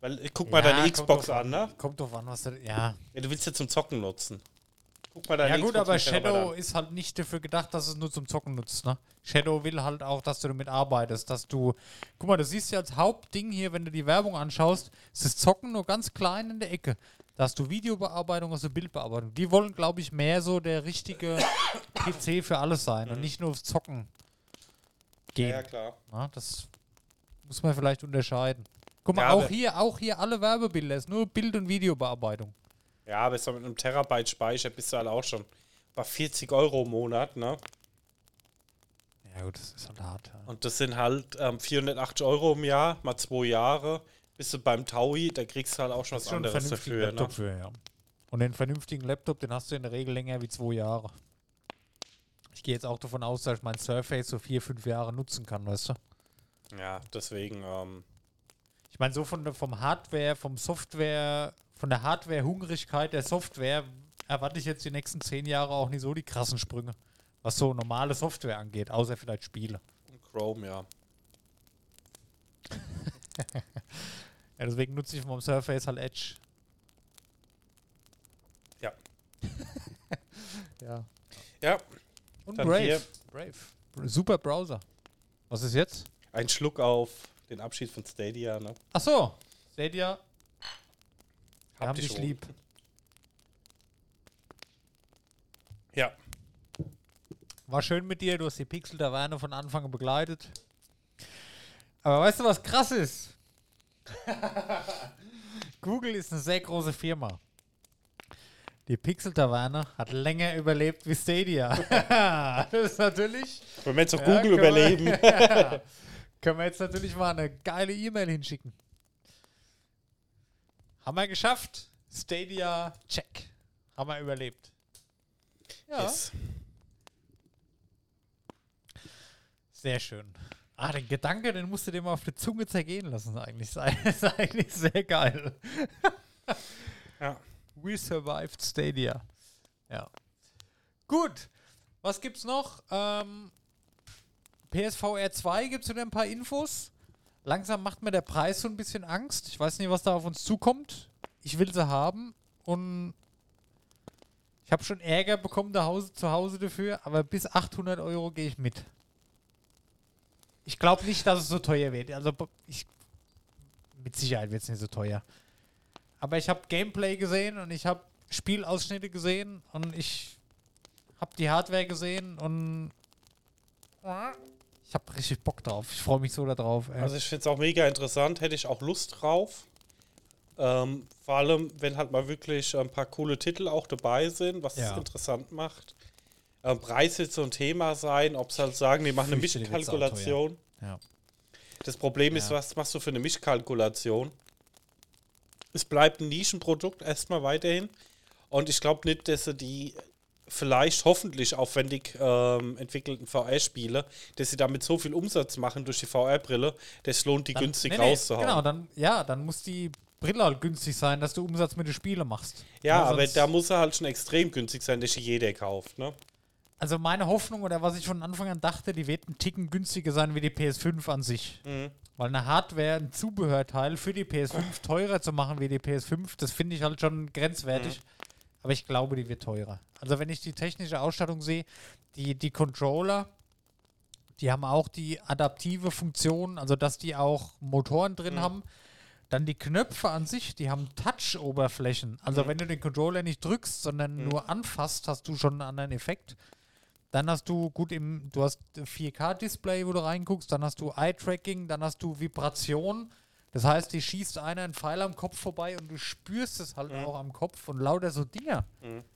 Weil, äh, guck mal deine kommt Xbox an, ne? Kommt drauf an, was da. Ja. Ja, du willst ja zum Zocken nutzen. Guck mal deine Ja, gut, Xbox aber Shadow ist halt nicht dafür gedacht, dass es nur zum Zocken nutzt, ne? Shadow will halt auch, dass du damit arbeitest, dass du. Guck mal, du siehst ja als Hauptding hier, wenn du die Werbung anschaust, ist das Zocken nur ganz klein in der Ecke. Da hast du Videobearbeitung, hast du Bildbearbeitung. Die wollen, glaube ich, mehr so der richtige PC für alles sein und nicht nur aufs Zocken gehen. Mhm. Ja, klar. Na, das muss man vielleicht unterscheiden. Guck mal, Ja, auch hier, auch hier alle Werbebilder, ist nur Bild- und Videobearbeitung. Ja, aber so mit einem Terabyte Speicher bist du halt auch schon bei 40 Euro im Monat, ne? Ja gut, das ist halt hart. Ja. Und das sind halt ähm, 480 Euro im Jahr, mal zwei Jahre. Bist du beim Taui, da kriegst du halt auch schon was Schon anderes dafür. Laptop Ne? für, ja. Und den vernünftigen Laptop, den hast du in der Regel länger wie zwei Jahre. Ich gehe jetzt auch davon aus, dass ich mein Surface so vier, fünf Jahre nutzen kann, weißt du? Ja, deswegen, ähm, Ich meine, so von der, vom Hardware, vom Software, von der Hardware-Hungrigkeit der Software erwarte ich jetzt die nächsten zehn Jahre auch nicht so die krassen Sprünge, was so normale Software angeht, außer vielleicht Spiele. Chrome, ja. Ja, deswegen nutze ich vom Surface halt Edge. Ja. ja. Ja, Und Brave. Brave. Super Browser. Was ist jetzt? ein Schluck auf den Abschied von Stadia, ne? Ach so. Stadia. Wir Hab haben dich lieb. Ja. War schön mit dir. Du hast die Pixel der Weine von Anfang an begleitet. Aber weißt du, was krass ist? Google ist eine sehr große Firma. Die Pixel-Taverne hat länger überlebt wie Stadia. das ist natürlich. Wenn wir jetzt auch Ja, Google wir- überleben. Können wir jetzt natürlich mal eine geile E-Mail hinschicken. Haben wir geschafft. Stadia, check. Haben wir überlebt. Ja, Yes. sehr schön. Ah, den Gedanke, den musst du dir mal auf die Zunge zergehen lassen, eigentlich. Das ist eigentlich sehr geil. Ja. We survived Stadia. Ja. Gut. Was gibt's noch? Ähm, PSVR 2 gibt's wieder ein paar Infos. Langsam macht mir der Preis so ein bisschen Angst. Ich weiß nicht, was da auf uns zukommt. Ich will sie haben und ich habe schon Ärger bekommen zu Hause, zu Hause dafür, aber bis 800 Euro gehe ich mit. Ich glaube nicht, dass es so teuer wird. Also ich, mit Sicherheit wird es nicht so teuer. Aber ich habe Gameplay gesehen und ich habe Spielausschnitte gesehen und ich habe die Hardware gesehen und ich habe richtig Bock drauf. Ich freue mich so darauf. Also ich finde es auch mega interessant, hätte ich auch Lust drauf. Ähm, vor allem, wenn halt mal wirklich ein paar coole Titel auch dabei sind, was Ja. es interessant macht. Ähm, Preis wird so ein Thema sein, ob sie halt sagen, die machen eine Mischkalkulation. ja. Das Problem ist, Ja. was machst du für eine Mischkalkulation? Es bleibt ein Nischenprodukt erstmal weiterhin. Und ich glaube nicht, dass sie die vielleicht hoffentlich aufwendig ähm, entwickelten VR-Spiele, dass sie damit so viel Umsatz machen durch die VR-Brille, das lohnt die Dann- günstig nee, nee, rauszuhauen. Genau, dann, ja, dann muss die Brille halt günstig sein, dass du Umsatz mit den Spielen machst. ja, Ja, aber sonst- da muss er halt schon extrem günstig sein, dass sie jeder kauft. Ne? Also meine Hoffnung oder was ich von Anfang an dachte, die wird ein Ticken günstiger sein wie die PS5 an sich. Mhm. Weil eine Hardware, ein Zubehörteil für die PS5 teurer zu machen wie die PS5, das finde ich halt schon grenzwertig. Aber ich glaube, die wird teurer. Also wenn ich die technische Ausstattung sehe, die, die Controller, die haben auch die adaptive Funktion, also dass die auch Motoren drin haben. Dann die Knöpfe an sich, die haben Touch-Oberflächen. Also wenn du den Controller nicht drückst, sondern nur anfasst, hast du schon einen anderen Effekt. Dann hast du gut im, du hast 4K-Display, wo du reinguckst, dann hast du Eye-Tracking, dann hast du Vibration. Das heißt, die schießt einer einen Pfeil am Kopf vorbei und du spürst es halt auch am Kopf und lauter so Dinger.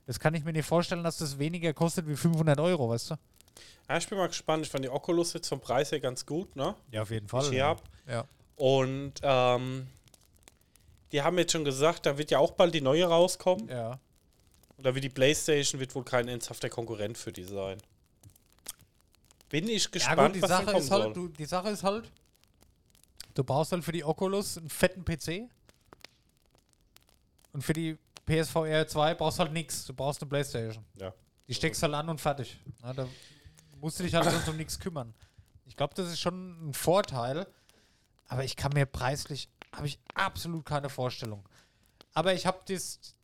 Das kann ich mir nicht vorstellen, dass das weniger kostet wie 500 Euro, weißt du? Ja, ich bin mal gespannt. Ich fand die Oculus jetzt vom Preis her ganz gut. Ne? Ja, auf jeden Ich hier hab. Ja. Und ähm, die haben jetzt schon gesagt, da wird ja auch bald die neue rauskommen. Ja. Oder wie die PlayStation wird wohl kein ernsthafter Konkurrent für die sein. Bin ich Ja, gespannt, gut, die was Sache, kommen ist halt, soll. du, die Sache ist halt, du brauchst halt für die Oculus einen fetten PC. Und für die PSVR 2 brauchst du halt nichts. Du brauchst eine Playstation. Ja. Die steckst halt an und fertig. Na, da musst du dich halt sonst um nichts kümmern. Ich glaube, das ist schon ein Vorteil. Aber ich kann mir preislich, habe ich absolut keine Vorstellung. Aber ich habe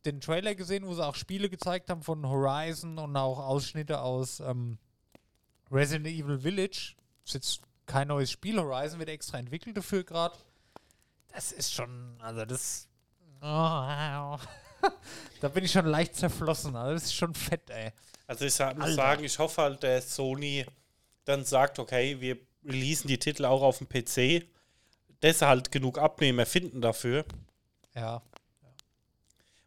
den Trailer gesehen, wo sie auch Spiele gezeigt haben von Horizon und auch Ausschnitte aus ähm, Resident Evil Village. Ist jetzt kein neues Spiel. Horizon wird extra entwickelt dafür gerade. Das ist schon, also das. Oh, da bin ich schon leicht zerflossen. Also das ist schon fett, ey. Also ich muss Alter. sagen, ich hoffe halt, dass Sony dann sagt, okay, wir releasen die Titel auch auf dem PC, dass halt genug Abnehmer finden dafür. Ja.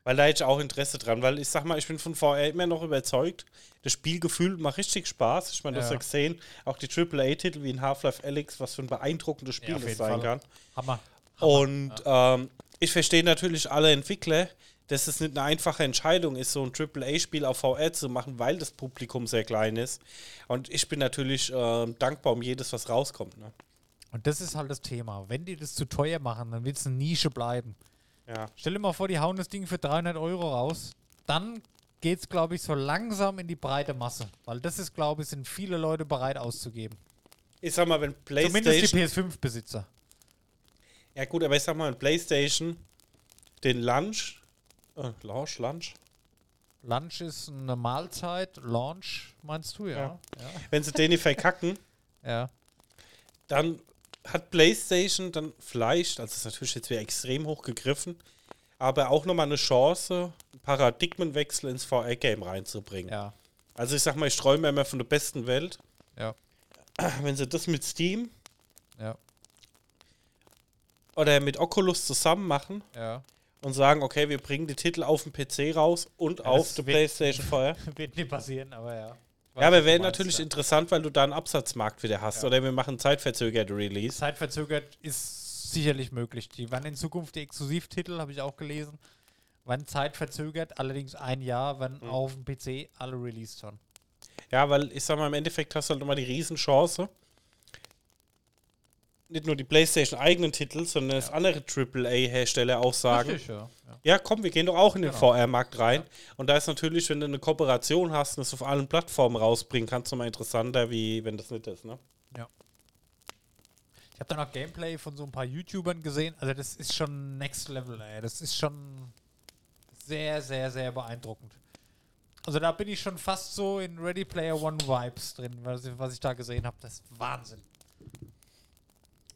Weil da hätte ich auch Interesse dran, weil ich sag mal, ich bin von VR immer noch überzeugt. Das Spielgefühl macht richtig Spaß. Ich meine, das Ja. ja gesehen, auch die AAA-Titel wie in Half-Life Alyx, was für ein beeindruckendes Spiel auf das sein Fall. kann. Hammer. Und ähm, ich verstehe natürlich alle Entwickler, dass es nicht eine einfache Entscheidung ist, so ein AAA-Spiel auf VR zu machen, weil das Publikum sehr klein ist. Und ich bin natürlich ähm, dankbar um jedes, was rauskommt. Ne? Und das ist halt das Thema. Wenn die das zu teuer machen, dann wird es eine Nische bleiben. Ja. Stell dir mal vor, die hauen das Ding für 300 Euro raus. Dann geht es, glaube ich, so langsam in die breite Masse. Weil das ist, glaube ich, sind viele Leute bereit auszugeben. Ich sag mal, wenn Zumindest PlayStation. die PS5-Besitzer. Ja, gut, aber ich sag mal, wenn PlayStation den Lunch. Äh, Launch, Lunch? Lunch ist eine Mahlzeit. Launch, meinst du, ja? Ja. Ja. Wenn sie den nicht verkacken, ja. dann hat PlayStation dann vielleicht, also das ist natürlich jetzt wieder extrem hoch gegriffen, aber auch nochmal eine Chance, einen Paradigmenwechsel ins VR-Game reinzubringen. ja. Also ich sag mal, ich träume immer von der besten Welt. Ja. Wenn sie das mit Steam Ja. oder mit Oculus zusammen machen Ja. und sagen, okay, wir bringen die Titel auf dem PC raus und auf der PlayStation vorher. Wird nicht passieren, aber ja. Ja, aber wäre natürlich ja. interessant, weil du da einen Absatzmarkt wieder hast. Ja. Oder wir machen zeitverzögerte Release. Zeitverzögert ist sicherlich möglich. Die werden in Zukunft die Exklusivtitel, habe ich auch gelesen, werden zeitverzögert, allerdings ein Jahr, wenn Mhm. auf dem PC alle released werden. Ja, weil ich sag mal, im Endeffekt hast du halt immer die Riesenchance. Nicht nur die PlayStation eigenen Titel, sondern dass andere AAA-Hersteller auch sagen, Richtig, ja. ja. ja komm, wir gehen doch auch in den Genau. VR-Markt rein. Und da ist natürlich, wenn du eine Kooperation hast und es auf allen Plattformen rausbringen kannst, nochmal interessanter, wie wenn das nicht ist, ne? Ich habe da noch Gameplay von so ein paar YouTubern gesehen. Also das ist schon Next Level, ey. Das ist schon sehr, sehr, sehr beeindruckend. Also da bin ich schon fast so in Ready Player One Vibes drin, was ich, was ich da gesehen habe. Das ist Wahnsinn.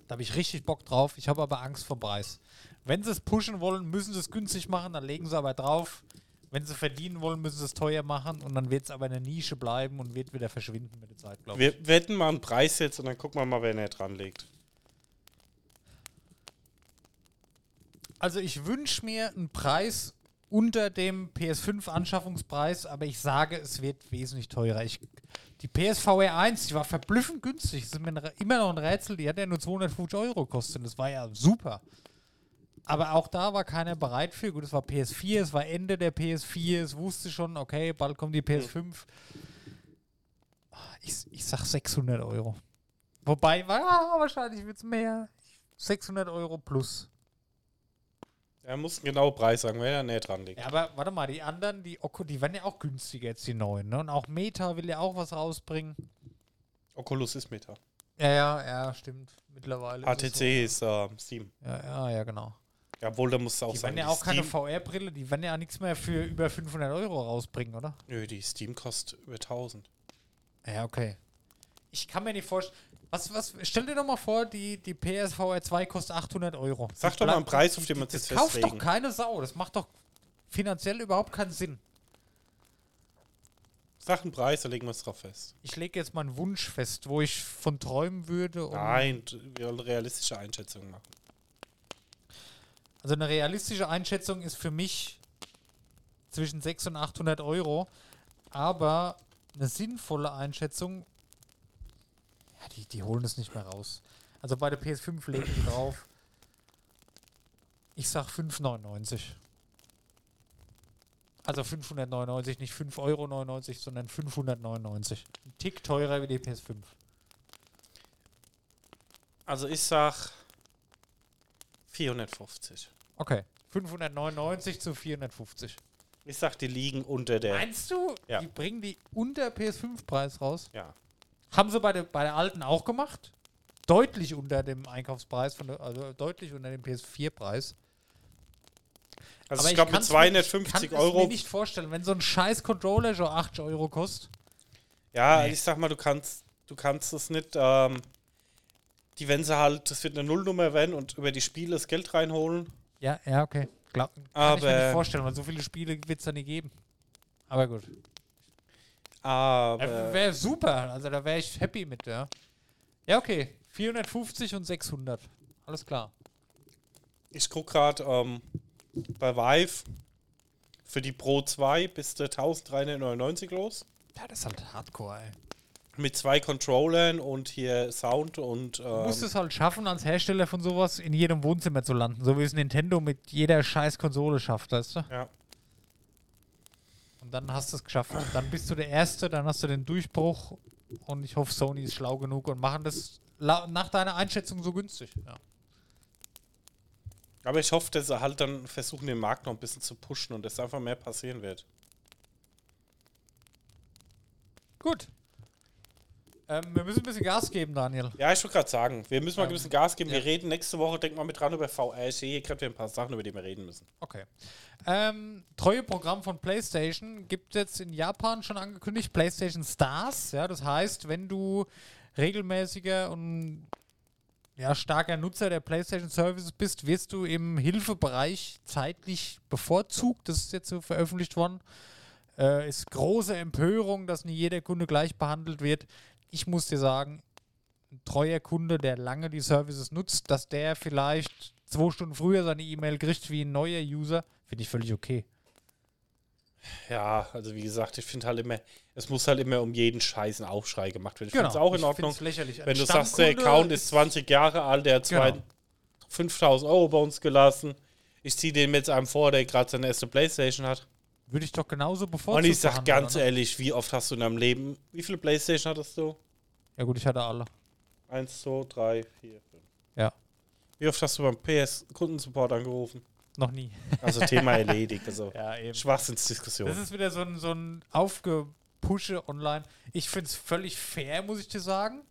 Da habe ich richtig Bock drauf. Ich habe aber Angst vor Preis. Wenn sie es pushen wollen, müssen sie es günstig machen, dann legen sie aber drauf. Wenn sie verdienen wollen, müssen sie es teuer machen und dann wird es aber in der Nische bleiben und wird wieder verschwinden mit der Zeit, glaube ich. Wir wetten mal einen Preis jetzt und dann gucken wir mal, wer näher dran legt. Also ich wünsche mir einen Preis unter dem PS5-Anschaffungspreis, aber ich sage, es wird wesentlich teurer. Ich, die PSVR 1, die war verblüffend günstig. Das ist immer noch ein Rätsel. Die hat ja nur 250 Euro gekostet. Das war ja super. Aber auch da war keiner bereit für. Gut, es war PS4, es war Ende der PS4. Es wusste schon, okay, bald kommt die PS5. Ich, ich sag 600 Euro. Wobei, ja, wahrscheinlich wird es mehr. 600 Euro plus. Er muss einen genauen Preis sagen, wer da näher dran liegt. Ja, aber warte mal, die anderen, die Oco, die werden ja auch günstiger jetzt, die neuen, ne? Und auch Meta will ja auch was rausbringen. Oculus ist Meta. Ja, ja, ja, stimmt. Mittlerweile. ist es HTC ist äh, Steam. So. Ja, ja, ja, genau. Ja, obwohl, da musst du auch Die sagen, werden ja auch keine Steam, VR-Brille, die werden ja nichts mehr für über 500 Euro rausbringen, oder? Nö, die Steam kostet über 1000. Ja, okay. Ich kann mir nicht vorstellen. Was, was, stell dir doch mal vor, die, die PSVR 2 kostet 800 Euro. Sag doch mal einen Preis, auf den die- uns jetzt Das kauft festlegen. doch keine Sau. Das macht doch finanziell überhaupt keinen Sinn. Sag einen Preis, da legen wir es drauf fest. Ich lege jetzt meinen Wunsch fest, wo ich von träumen würde. um- Nein, wir wollen realistische Einschätzungen machen. Also eine realistische Einschätzung ist für mich zwischen 600 und 800 Euro, aber eine sinnvolle Einschätzung, ja, die, die holen es nicht mehr raus. Also bei der PS5 legen die drauf. Ich sag 5,99. Also 599, nicht 5,99 Euro, sondern 599. Ein Tick teurer wie die PS5. Also ich sag 450. Okay. 599 zu 450. Ich sag, die liegen unter der. Meinst du, Ja. die bringen die unter PS5-Preis raus? Ja. Haben sie bei der, bei der alten auch gemacht? Deutlich unter dem Einkaufspreis, von der, also deutlich unter dem PS4-Preis. Also ich glaube mit kann's mir nicht- 250 kann mir Euro. nicht vorstellen, wenn so ein scheiß Controller schon 80 Euro kostet. Ja, Nee. ich sag mal, du kannst, du kannst es nicht. Ähm, die, wenn sie halt, das wird eine Nullnummer werden und über die Spiele das Geld reinholen. Ja, ja, okay. Glaub, kann ich mir Aber- nicht vorstellen, weil so viele Spiele wird es da nicht geben. Aber gut. Aber Wäre super. Also da wäre ich happy mit, ja. Ja, okay. 450 und 600. Alles klar. ich guck gerade ähm, bei Vive für die Pro 2 bist du 1399 los. Ja, das ist halt Hardcore, ey. Mit zwei Controllern und hier Sound und. Du Ähm, musst es halt schaffen, als Hersteller von sowas in jedem Wohnzimmer zu landen, so wie es Nintendo mit jeder scheiß Konsole schafft, weißt du? ja. Und dann hast du es geschafft. Dann bist du der Erste, dann hast du den Durchbruch und ich hoffe, Sony ist schlau genug und machen das nach deiner Einschätzung so günstig. Ja. Aber ich hoffe, dass sie halt dann versuchen, den Markt noch ein bisschen zu pushen und dass einfach mehr passieren wird. Gut. Ähm, wir müssen ein bisschen Gas geben, Daniel. Ja, ich wollte gerade sagen, wir müssen mal ein Ähm, bisschen Gas geben. ja. Wir reden nächste Woche, denk mal mit dran über sehe hier gerade ein paar Sachen, über die wir reden müssen. Okay. Ähm, treue Programm von PlayStation gibt jetzt in Japan schon angekündigt, PlayStation Stars. Ja, das heißt, wenn du regelmäßiger und ja, starker Nutzer der PlayStation Services bist, wirst du im Hilfebereich zeitlich bevorzugt. Das ist jetzt so veröffentlicht worden. Äh, ist große Empörung, dass nicht jeder Kunde gleich behandelt wird. Ich muss dir sagen, ein treuer Kunde, der lange die Services nutzt, dass der vielleicht zwei Stunden früher seine E-Mail kriegt wie ein neuer User, finde ich völlig okay. Ja, also wie gesagt, ich finde halt immer, es muss halt immer um jeden Scheiß ein Aufschrei gemacht werden. Ich finde es Genau. auch in Ordnung, lächerlich. Wenn du sagst, der Account ist 20 Jahre alt, der hat Genau. 5000 Euro bei uns gelassen. Ich ziehe den mit einem vor, der gerade seine erste Playstation hat. Würde ich doch genauso bevorzugen. Und ich sag ganz ehrlich, wie oft hast du in deinem Leben, wie viele Playstation hattest du? Ja gut, ich hatte alle. Eins, zwei, drei, vier, fünf. Ja. Wie oft hast du beim PS-Kundensupport angerufen? Noch nie. Also Thema erledigt. Also Ja, eben. Schwachsinnsdiskussion. Das ist wieder so ein, so ein Aufgepusche online. Ich finde es völlig fair, muss ich dir sagen.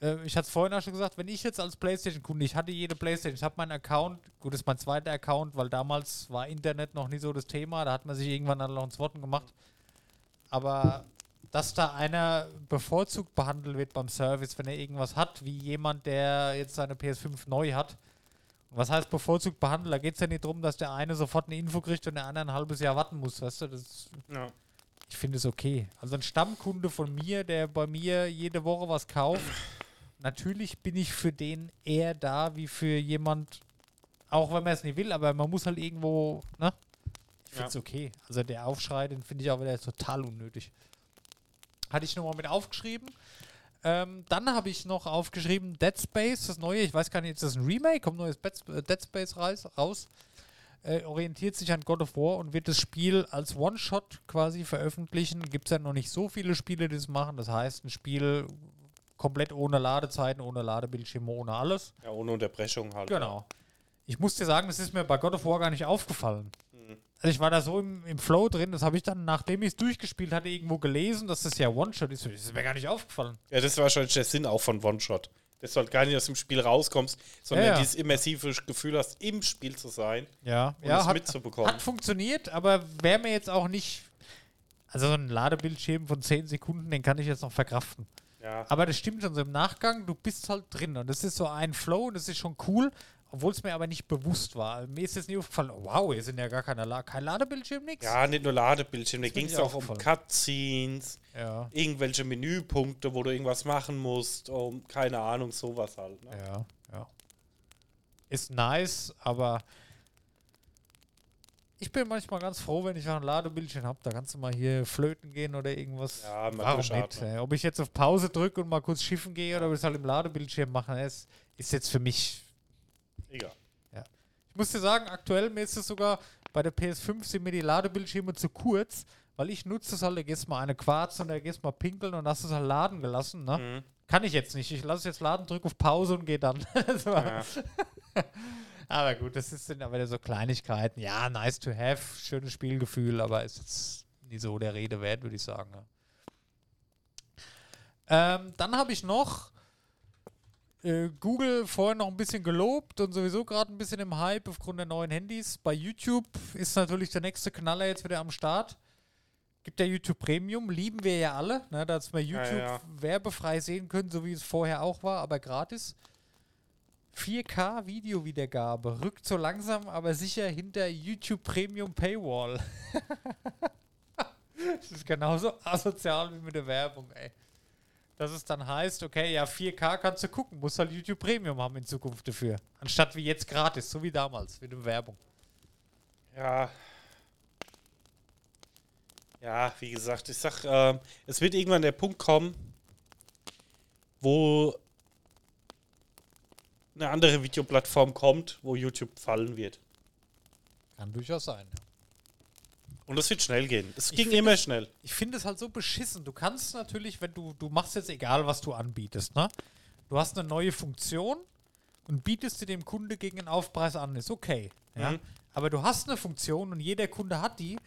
Äh, ich hatte es vorhin auch schon gesagt, wenn ich jetzt als Playstation-Kunde, ich hatte jede Playstation, ich habe meinen Account, gut, das ist mein zweiter Account, weil damals war Internet noch nie so das Thema, da hat man sich irgendwann dann noch ins Worten gemacht. Aber dass da einer bevorzugt behandelt wird beim Service, wenn er irgendwas hat, wie jemand, der jetzt seine PS5 neu hat. Was heißt bevorzugt behandelt? Da geht es ja nicht darum, dass der eine sofort eine Info kriegt und der andere ein halbes Jahr warten muss, weißt du? Das, ja. ich finde es okay. Also ein Stammkunde von mir, der bei mir jede Woche was kauft, natürlich bin ich für den eher da wie für jemand, auch wenn man es nicht will, aber man muss halt irgendwo, ne? Ich finde es okay. Also der Aufschrei, den finde ich auch wieder total unnötig. Hatte ich nochmal mit aufgeschrieben. Ähm, dann habe ich noch aufgeschrieben Dead Space, das neue, ich weiß gar nicht, ist das ein Remake? Kommt neues äh, Dead Space raus? raus äh, orientiert sich an God of War und wird das Spiel als One-Shot quasi veröffentlichen. Gibt es ja noch nicht so viele Spiele, die das machen. Das heißt, ein Spiel komplett ohne Ladezeiten, ohne Ladebildschirme, ohne alles. ja, ohne Unterbrechung halt. Genau. Ich muss dir sagen, das ist mir bei God of War gar nicht aufgefallen. Also ich war da so im, im Flow drin, das habe ich dann, nachdem ich es durchgespielt hatte, irgendwo gelesen, dass das ja One-Shot ist. Das ist mir gar nicht aufgefallen. Ja, das ist wahrscheinlich der Sinn auch von One-Shot. Dass du halt gar nicht aus dem Spiel rauskommst, sondern Ja, ja. dieses immersive Gefühl hast, im Spiel zu sein Ja, und ja es hat, mitzubekommen. hat funktioniert, aber wäre mir jetzt auch nicht. Also so ein Ladebildschirm von 10 Sekunden, den kann ich jetzt noch verkraften. Ja. Aber das stimmt schon so im Nachgang, du bist halt drin und das ist so ein Flow und das ist schon cool, obwohl es mir aber nicht bewusst war. Mir ist jetzt nie aufgefallen, oh, wow, hier sind ja gar keine La kein Ladebildschirm, nix. ja, nicht nur Ladebildschirm, da ging es auch um. Cutscenes, Ja, irgendwelche Menüpunkte, wo du irgendwas machen musst, um, keine Ahnung, sowas halt. Ne? ja, ja. Ist nice, aber ich bin manchmal ganz froh, wenn ich noch ein Ladebildschirm habe. Da kannst du mal hier flöten gehen oder irgendwas. Ja, Warum nicht? ey? Ob ich jetzt auf Pause drücke und mal kurz schiffen gehe oder ob ich es halt im Ladebildschirm mache, ist, ist jetzt für mich Egal. Ich muss dir sagen, aktuell mir ist es sogar bei der PS5 sind mir die Ladebildschirme zu kurz, weil ich nutze es halt, da gehst mal eine Quarz und da gehst mal pinkeln und hast es halt laden gelassen, ne? Mhm. Kann ich jetzt nicht. Ich lasse es jetzt laden, drücke auf Pause und gehe dann. Ja. Aber gut, das ist- sind aber wieder so Kleinigkeiten. Ja, nice to have, schönes Spielgefühl, aber ist jetzt nie so der Rede wert, würde ich sagen. Ja. Ähm, dann habe ich noch äh, Google vorher noch ein bisschen gelobt und sowieso gerade ein bisschen im Hype aufgrund der neuen Handys. Bei YouTube ist natürlich der nächste Knaller jetzt wieder am Start. Gibt ja YouTube Premium, lieben wir ja alle, ne, dass wir Ja, YouTube ja. werbefrei sehen können, so wie es vorher auch war, aber gratis. 4K Videowiedergabe rückt so langsam, aber sicher hinter YouTube Premium Paywall. das ist genauso asozial wie mit der Werbung, ey. Dass es dann heißt, okay, ja, 4K kannst du gucken, muss halt YouTube Premium haben in Zukunft dafür. Anstatt wie jetzt gratis, so wie damals, mit der Werbung. Ja. Ja, wie gesagt, ich sag, ähm, es wird irgendwann der Punkt kommen, wo eine andere Videoplattform kommt, wo YouTube fallen wird. Kann durchaus sein. Und das wird schnell gehen. Es ging immer es- schnell. Ich finde es halt so beschissen. Du kannst natürlich, wenn du, du machst jetzt egal, was du anbietest, ne? Du hast eine neue Funktion und bietest sie dem Kunde gegen einen Aufpreis an. Ist okay. Ja? Mhm. Aber du hast eine Funktion und jeder Kunde hat die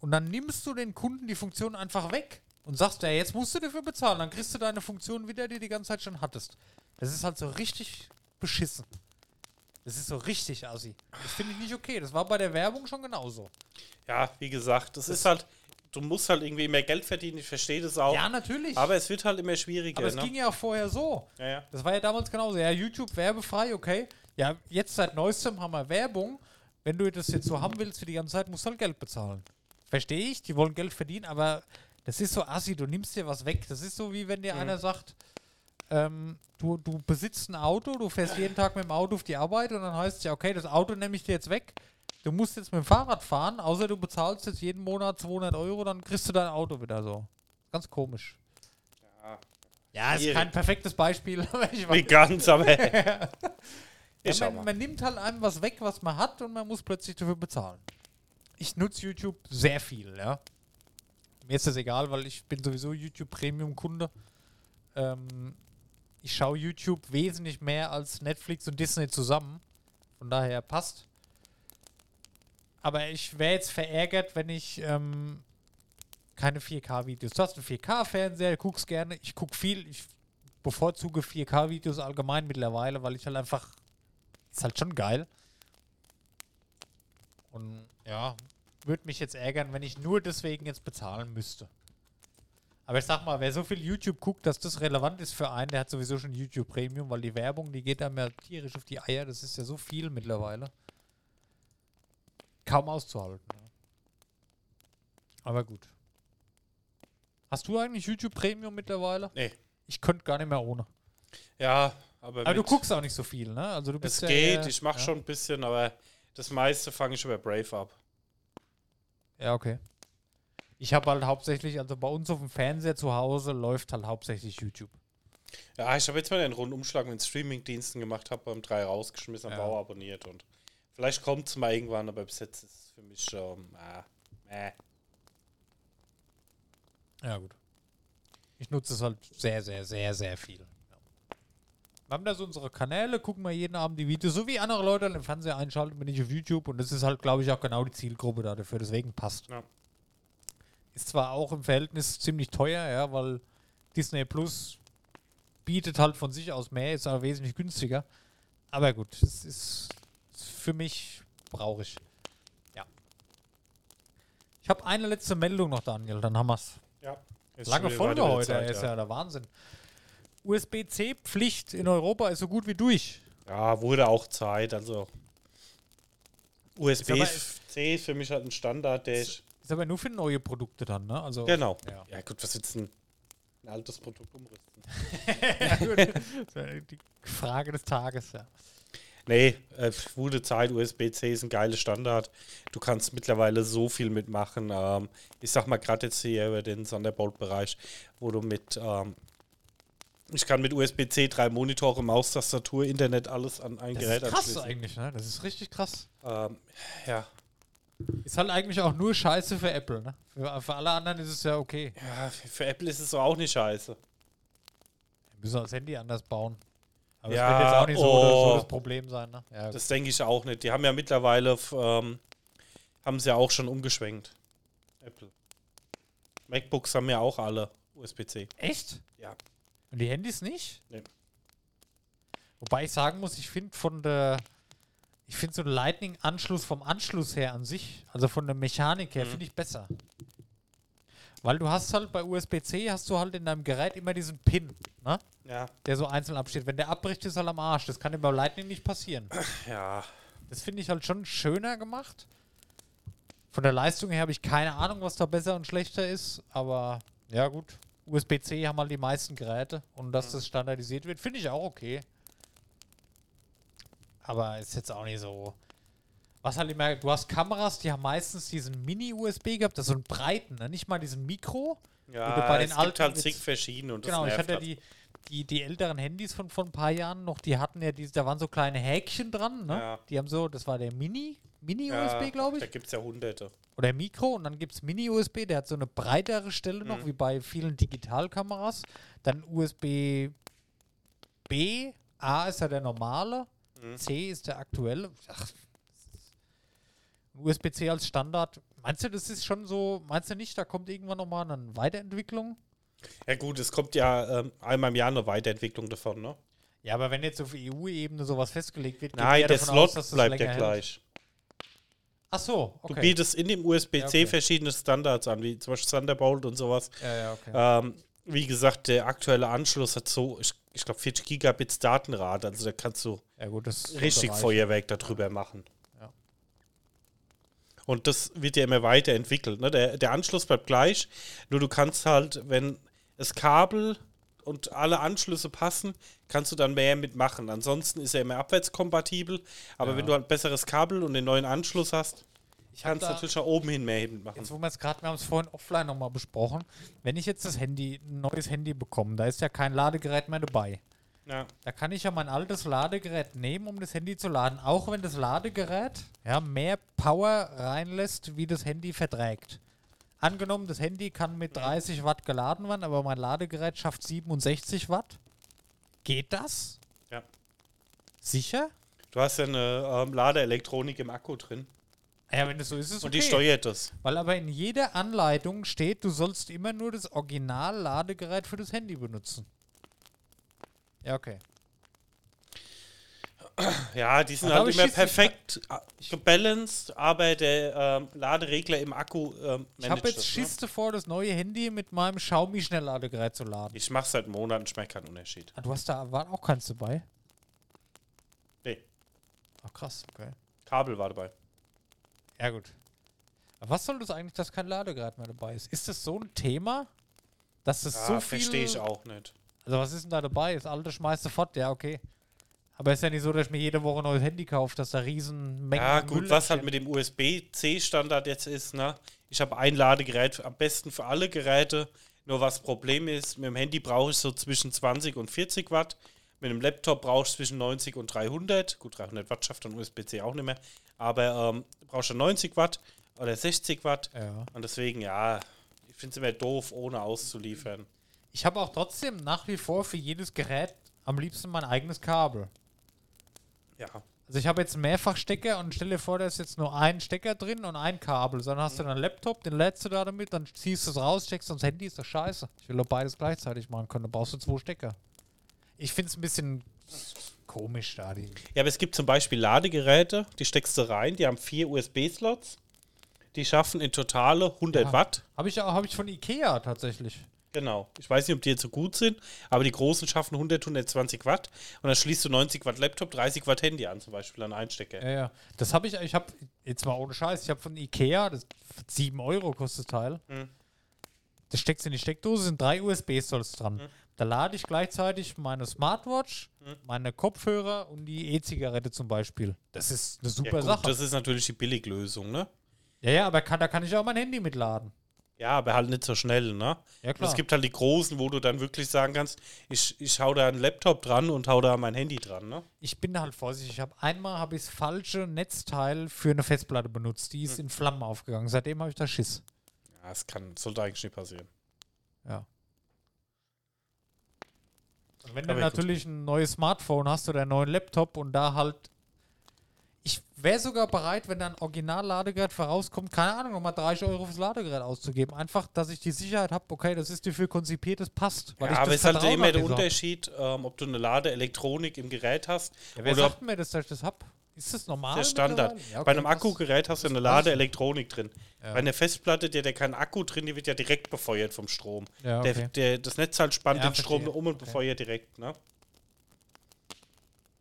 und dann nimmst du den Kunden die Funktion einfach weg und sagst, ja, jetzt musst du dafür bezahlen. Dann kriegst du deine Funktion wieder, die du die ganze Zeit schon hattest. Das ist halt so richtig beschissen. Das ist so richtig assi. Das finde ich nicht okay. Das war bei der Werbung schon genauso. Ja, wie gesagt, das ist halt, du musst halt irgendwie mehr Geld verdienen, ich verstehe das auch. Ja, natürlich. aber es wird halt immer schwieriger. Aber es ne? ging ja auch vorher so. ja, ja. Das war ja damals genauso. Ja, YouTube werbefrei, okay. Ja, jetzt seit neuestem haben wir Werbung. Wenn du das jetzt so haben willst für die ganze Zeit, musst du halt Geld bezahlen. Verstehe ich, die wollen Geld verdienen, aber das ist so assi, du nimmst dir was weg. Das ist so wie wenn dir einer sagt, ähm, du, du besitzt ein Auto, du fährst jeden Tag mit dem Auto auf die Arbeit und dann heißt es ja, okay, das Auto nehme ich dir jetzt weg. Du musst jetzt mit dem Fahrrad fahren, außer du bezahlst jetzt jeden Monat 200 Euro, dann kriegst du dein Auto wieder so. Ganz komisch. Ja, Ja, ist kein perfektes Beispiel, Nicht ganz, aber. Ja, man, man nimmt halt einem was weg, was man hat und man muss plötzlich dafür bezahlen. Ich nutze YouTube sehr viel, ja. Mir ist das egal, weil ich bin sowieso YouTube Premium Kunde. Ähm, ich schaue YouTube wesentlich mehr als Netflix und Disney zusammen. Von daher passt. Aber ich wäre jetzt verärgert, wenn ich ähm, keine 4K-Videos. Du hast einen 4K-Fernseher, guckst gerne. Ich gucke viel. Ich bevorzuge 4K-Videos allgemein mittlerweile, weil ich halt einfach. Ist halt schon geil. Und ja, würde mich jetzt ärgern, wenn ich nur deswegen jetzt bezahlen müsste. Aber ich sag mal, wer so viel YouTube guckt, dass das relevant ist für einen, der hat sowieso schon YouTube Premium, weil die Werbung, die geht einem ja tierisch auf die Eier. Das ist ja so viel mittlerweile. Kaum auszuhalten. Aber gut. Hast du eigentlich YouTube Premium mittlerweile? Nee. Ich könnte gar nicht mehr ohne. Ja, aber. Aber du guckst auch nicht so viel, ne? Also du Es bist ja geht, ich mache ja. schon ein bisschen, aber das meiste fange ich über Brave ab. Ja, okay. Ich habe halt hauptsächlich, also bei uns auf dem Fernseher zu Hause läuft halt hauptsächlich YouTube. Ja, ich habe jetzt mal den Rundumschlag mit Streaming-Diensten gemacht, habe beim 3 rausgeschmissen, am Ja. Bau abonniert und vielleicht kommt es mal irgendwann, aber bis jetzt ist es für mich schon. Ah, äh. Ja, gut. Ich nutze es halt sehr, sehr, sehr, sehr viel. Ja. Wir haben da so unsere Kanäle, gucken wir jeden Abend die Videos, so wie andere Leute im Fernseher einschalten, bin ich auf YouTube und das ist halt, glaube ich, auch genau die Zielgruppe da dafür, deswegen passt. Ja. Ist zwar auch im Verhältnis ziemlich teuer, ja, weil Disney Plus bietet halt von sich aus mehr, ist aber wesentlich günstiger. Aber gut, es ist, für mich brauche ich. Ja. Ich habe eine letzte Meldung noch, Daniel, dann haben wir's. Ja. Ist Lange Folge heute, Zeit, ist ja der Wahnsinn. USB-C-Pflicht in Europa ist so gut wie durch. Ja, wurde auch Zeit. Also USB-C ist für mich halt ein Standard, der ich. Ist aber nur für neue Produkte dann, ne? Also, Genau. Ja. Ja, gut, was jetzt ein, ein altes Produkt umrüsten? ja, gut. Die Frage des Tages, ja. Nee, äh, wurde Zeit. USB-C ist ein geiler Standard. Du kannst mittlerweile so viel mitmachen. Ähm, ich sag mal, gerade jetzt hier über den Thunderbolt-Bereich, wo du mit. Ähm, ich kann mit USB-C drei Monitore, Maus, Tastatur, Internet, alles an ein Das Gerät ist krass anschließen. eigentlich, ne? Das ist richtig krass. Ähm, ja. Ist halt eigentlich auch nur Scheiße für Apple, ne? Für, für alle anderen ist es ja okay. ja, für für Apple ist es so auch nicht scheiße. Wir müssen das Handy anders bauen. Aber Ja, das wird jetzt auch nicht so, oh. so das Problem sein, ne? Ja, Das denke ich auch nicht. Die haben ja mittlerweile, ähm, haben sie ja auch schon umgeschwenkt. Apple. MacBooks haben ja auch alle USB-C. Echt? Ja. Und die Handys nicht? Nee. Wobei ich sagen muss, ich finde von der, ich finde so ein Lightning-Anschluss vom Anschluss her an sich, also von der Mechanik her, Mhm. finde ich besser. Weil du hast halt bei USB-C hast du halt in deinem Gerät immer diesen Pin, ne? Ja. Der so einzeln absteht. Wenn der abbricht, ist er am Arsch. Das kann dir bei Lightning nicht passieren. Ja. Das finde ich halt schon schöner gemacht. Von der Leistung her habe ich keine Ahnung, was da besser und schlechter ist, aber ja gut. USB-C haben halt die meisten Geräte und dass das standardisiert wird, finde ich auch okay. Aber ist jetzt auch nicht so. Was halt immer, du hast Kameras, die haben meistens diesen Mini-USB gehabt, das ist so einen breiten, ne? nicht mal diesen Mikro. Ja, Oder bei den es alten gibt halt zig verschiedene und das Genau, ich hatte ja halt. die, die, die älteren Handys von vor ein paar Jahren noch, die hatten ja diese, da waren so kleine Häkchen dran, ne? Ja. Die haben so, das war der Mini, Ja, Mini-USB, glaube Da ich. gibt es ja hunderte. Oder Mikro und dann gibt es Mini-USB, der hat so eine breitere Stelle noch, Mhm. wie bei vielen Digitalkameras. Dann USB B, A ist ja der normale, Mhm. C ist der aktuelle. USB-C als Standard. Meinst du, das ist schon so, meinst du nicht, da kommt irgendwann nochmal eine Weiterentwicklung? Ja gut, es kommt ja ähm, einmal im Jahr eine Weiterentwicklung davon, ne? Ja, aber wenn jetzt auf EU-Ebene sowas festgelegt wird, Nein, der Slot aus, bleibt ja gleich. Ach so, Du okay. bietest in dem USB-C Ja, okay. verschiedene Standards an, wie zum Beispiel Thunderbolt und sowas. ja, ja, okay. Ähm, wie gesagt, der aktuelle Anschluss hat so, ich, ich glaube, 40 Gigabits Datenrate. Also da kannst du ja, gut, richtig. Feuerwerk darüber machen. Ja. Und das wird ja immer weiterentwickelt. Ne? Der, der Anschluss bleibt gleich, nur du kannst halt, wenn das Kabel und alle Anschlüsse passen, kannst du dann mehr mitmachen. Ansonsten ist er immer abwärtskompatibel, aber Ja. wenn du ein besseres Kabel und den neuen Anschluss hast, Ich du da- natürlich auch oben hin mehr mitmachen. Jetzt, wo wir es gerade, wir haben es vorhin offline nochmal besprochen. Wenn ich jetzt das Handy, ein neues Handy bekomme, da ist ja kein Ladegerät mehr dabei. Ja. Da kann ich ja mein altes Ladegerät nehmen, um das Handy zu laden. Auch wenn das Ladegerät ja, mehr Power reinlässt, wie das Handy verträgt. Angenommen, das Handy kann mit 30 Watt geladen werden, aber mein Ladegerät schafft 67 Watt. Geht das? Ja. Sicher? Du hast ja eine ähm, Ladeelektronik im Akku drin Ja, wenn es so ist, ist es und okay. die steuert das. Weil aber in jeder Anleitung steht, du sollst immer nur das Original-Ladegerät für das Handy benutzen. Ja, okay. Ja, die sind Aber halt ich immer perfekt äh, gebalanced, aber der ähm, Laderegler im Akku ähm, Ich habe jetzt das, Schiss davor, das neue Handy mit meinem Xiaomi Schnellladegerät zu laden. Ne? Ich mache seit Monaten, schmeckt keinen Unterschied. Ah, du hast da war auch keins dabei? Nee, Ach krass, okay. Kabel war dabei. Ja gut. Aber was soll das eigentlich, dass kein Ladegerät mehr dabei ist? Ist das so ein Thema, dass es Ja, so viel... verstehe ich auch nicht. Also was ist denn da dabei? Das alte schmeißt du fort, ja okay. Aber ist ja nicht so, dass ich mir jede Woche ein neues Handy kaufe, dass da riesen Mengen Ja, gut, Müll was halt mit dem USB-C-Standard jetzt ist, ne? Ich habe ein Ladegerät, am besten für alle Geräte. Nur was Problem ist, mit dem Handy brauche ich so zwischen 20 und 40 Watt. Mit dem Laptop brauche ich zwischen 90 und 300. Gut, 300 Watt schafft dann USB-C auch nicht mehr. Aber ähm, brauchst du 90 Watt oder 60 Watt. Ja. Und deswegen, ja, ich finde es immer doof, ohne auszuliefern. Ich habe auch trotzdem nach wie vor für jedes Gerät am liebsten mein eigenes Kabel. Ja. Also ich habe jetzt einen Mehrfachstecker und stell dir vor, da ist jetzt nur ein Stecker drin und ein Kabel. Dann hast du dann einen Laptop, den lädst du da damit, dann ziehst du es raus, steckst ans Handy, ist doch scheiße. Ich will doch beides gleichzeitig machen können, dann brauchst du zwei Stecker. Ich finde es ein bisschen komisch da. Die Ja, aber es gibt zum Beispiel Ladegeräte, die steckst du rein, die haben vier USB-Slots. Die schaffen in totale 100 Ja. Watt. habe ich, auch- hab ich von Ikea tatsächlich. Genau. Ich weiß nicht, ob die jetzt so gut sind, aber die großen schaffen 100, 120 Watt. Und dann schließt du 90 Watt Laptop, 30 Watt Handy an, zum Beispiel an einen Stecker. Ja, ja. Das habe ich, ich habe, jetzt mal ohne Scheiß, ich habe von Ikea, das 7 Euro kostet das Teil. Mhm. Das steckst in die Steckdose, sind drei USB-Stalls dran. Mhm. Da lade ich gleichzeitig meine Smartwatch, Mhm. meine Kopfhörer und die E-Zigarette zum Beispiel. Das ist eine Ja, super gut, Sache. das ist natürlich die Billiglösung, ne? ja, ja, aber kann, da kann ich auch mein Handy mitladen. Ja, aber halt nicht so schnell, ne? Ja, Und klar. es gibt halt die großen, wo du dann wirklich sagen kannst, ich, ich hau da einen Laptop dran und hau da mein Handy dran, ne? ich bin da halt vorsichtig. Ich habe einmal habe ich das falsche Netzteil für eine Festplatte benutzt. Die ist Hm. in Flammen aufgegangen. Seitdem habe ich da Schiss. Ja, das kann, sollte eigentlich nicht passieren. Ja. Wenn du natürlich ein neues Smartphone hast oder einen neuen Laptop und da halt. Ich wäre sogar bereit, wenn da ein Original-Ladegerät vorauskommt, keine Ahnung, nochmal 30 Euro fürs Ladegerät auszugeben. Einfach, dass ich die Sicherheit habe, okay, das ist dafür konzipiert, das passt. Weil Ja, ich aber das es ist halt immer der Sache- Unterschied, ähm, ob du eine Ladeelektronik im Gerät hast Ja, wer oder sagt mir das, dass ich das habe? Ist das normal? der Standard. Ja, okay, Bei einem. Akkugerät hast du eine. Ladeelektronik drin. Ja. Bei einer Festplatte, hat ja keinen Akku drin, die wird ja direkt befeuert vom Strom. Ja, der, okay. der, das Netzteil spannt Ja, den Strom um und Okay. befeuert direkt. Ne?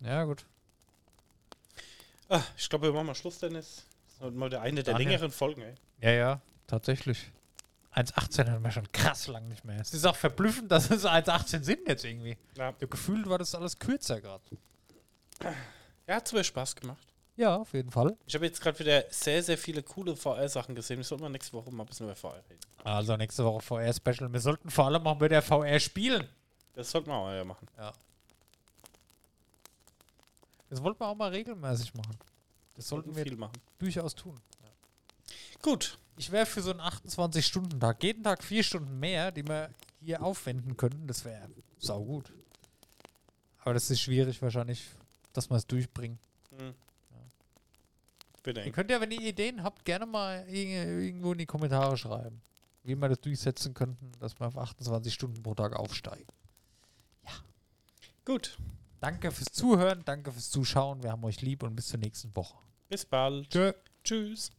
ja, gut. Ah, ich glaube, wir machen mal Schluss, Dennis. Das ist mal der eine der Daniel. längeren Folgen, ey. Ja, ja, tatsächlich. 1,18 hatten wir schon krass lang nicht mehr. Es ist auch verblüffend, dass es 1,18 sind jetzt irgendwie. Ja, gefühlt war das alles kürzer gerade. Ja, hat mir Spaß gemacht. Ja, auf jeden Fall. Ich habe jetzt gerade wieder sehr, sehr viele coole VR-Sachen gesehen. Ich sollte mal nächste Woche mal ein bisschen über VR reden. Also nächste Woche VR-Special. Wir sollten vor allem auch mit der VR spielen. Das sollten wir auch mal ja machen. Ja. Das wollten wir auch mal regelmäßig machen. Das sollten wir viel machen. durchaus tun. Gut. Ich wäre für so einen 28-Stunden-Tag, jeden Tag vier Stunden mehr, die wir hier aufwenden könnten, das wäre saugut. Aber das ist schwierig wahrscheinlich, dass wir es durchbringen. Hm. Bitte. Ihr könnt ja, wenn ihr Ideen habt, gerne mal irg- irgendwo in die Kommentare schreiben, wie wir das durchsetzen könnten, dass wir auf 28 Stunden pro Tag aufsteigen. Gut. Danke fürs Zuhören, danke fürs Zuschauen. Wir haben euch lieb und bis zur nächsten Woche. Bis bald. Tschö. Tschüss.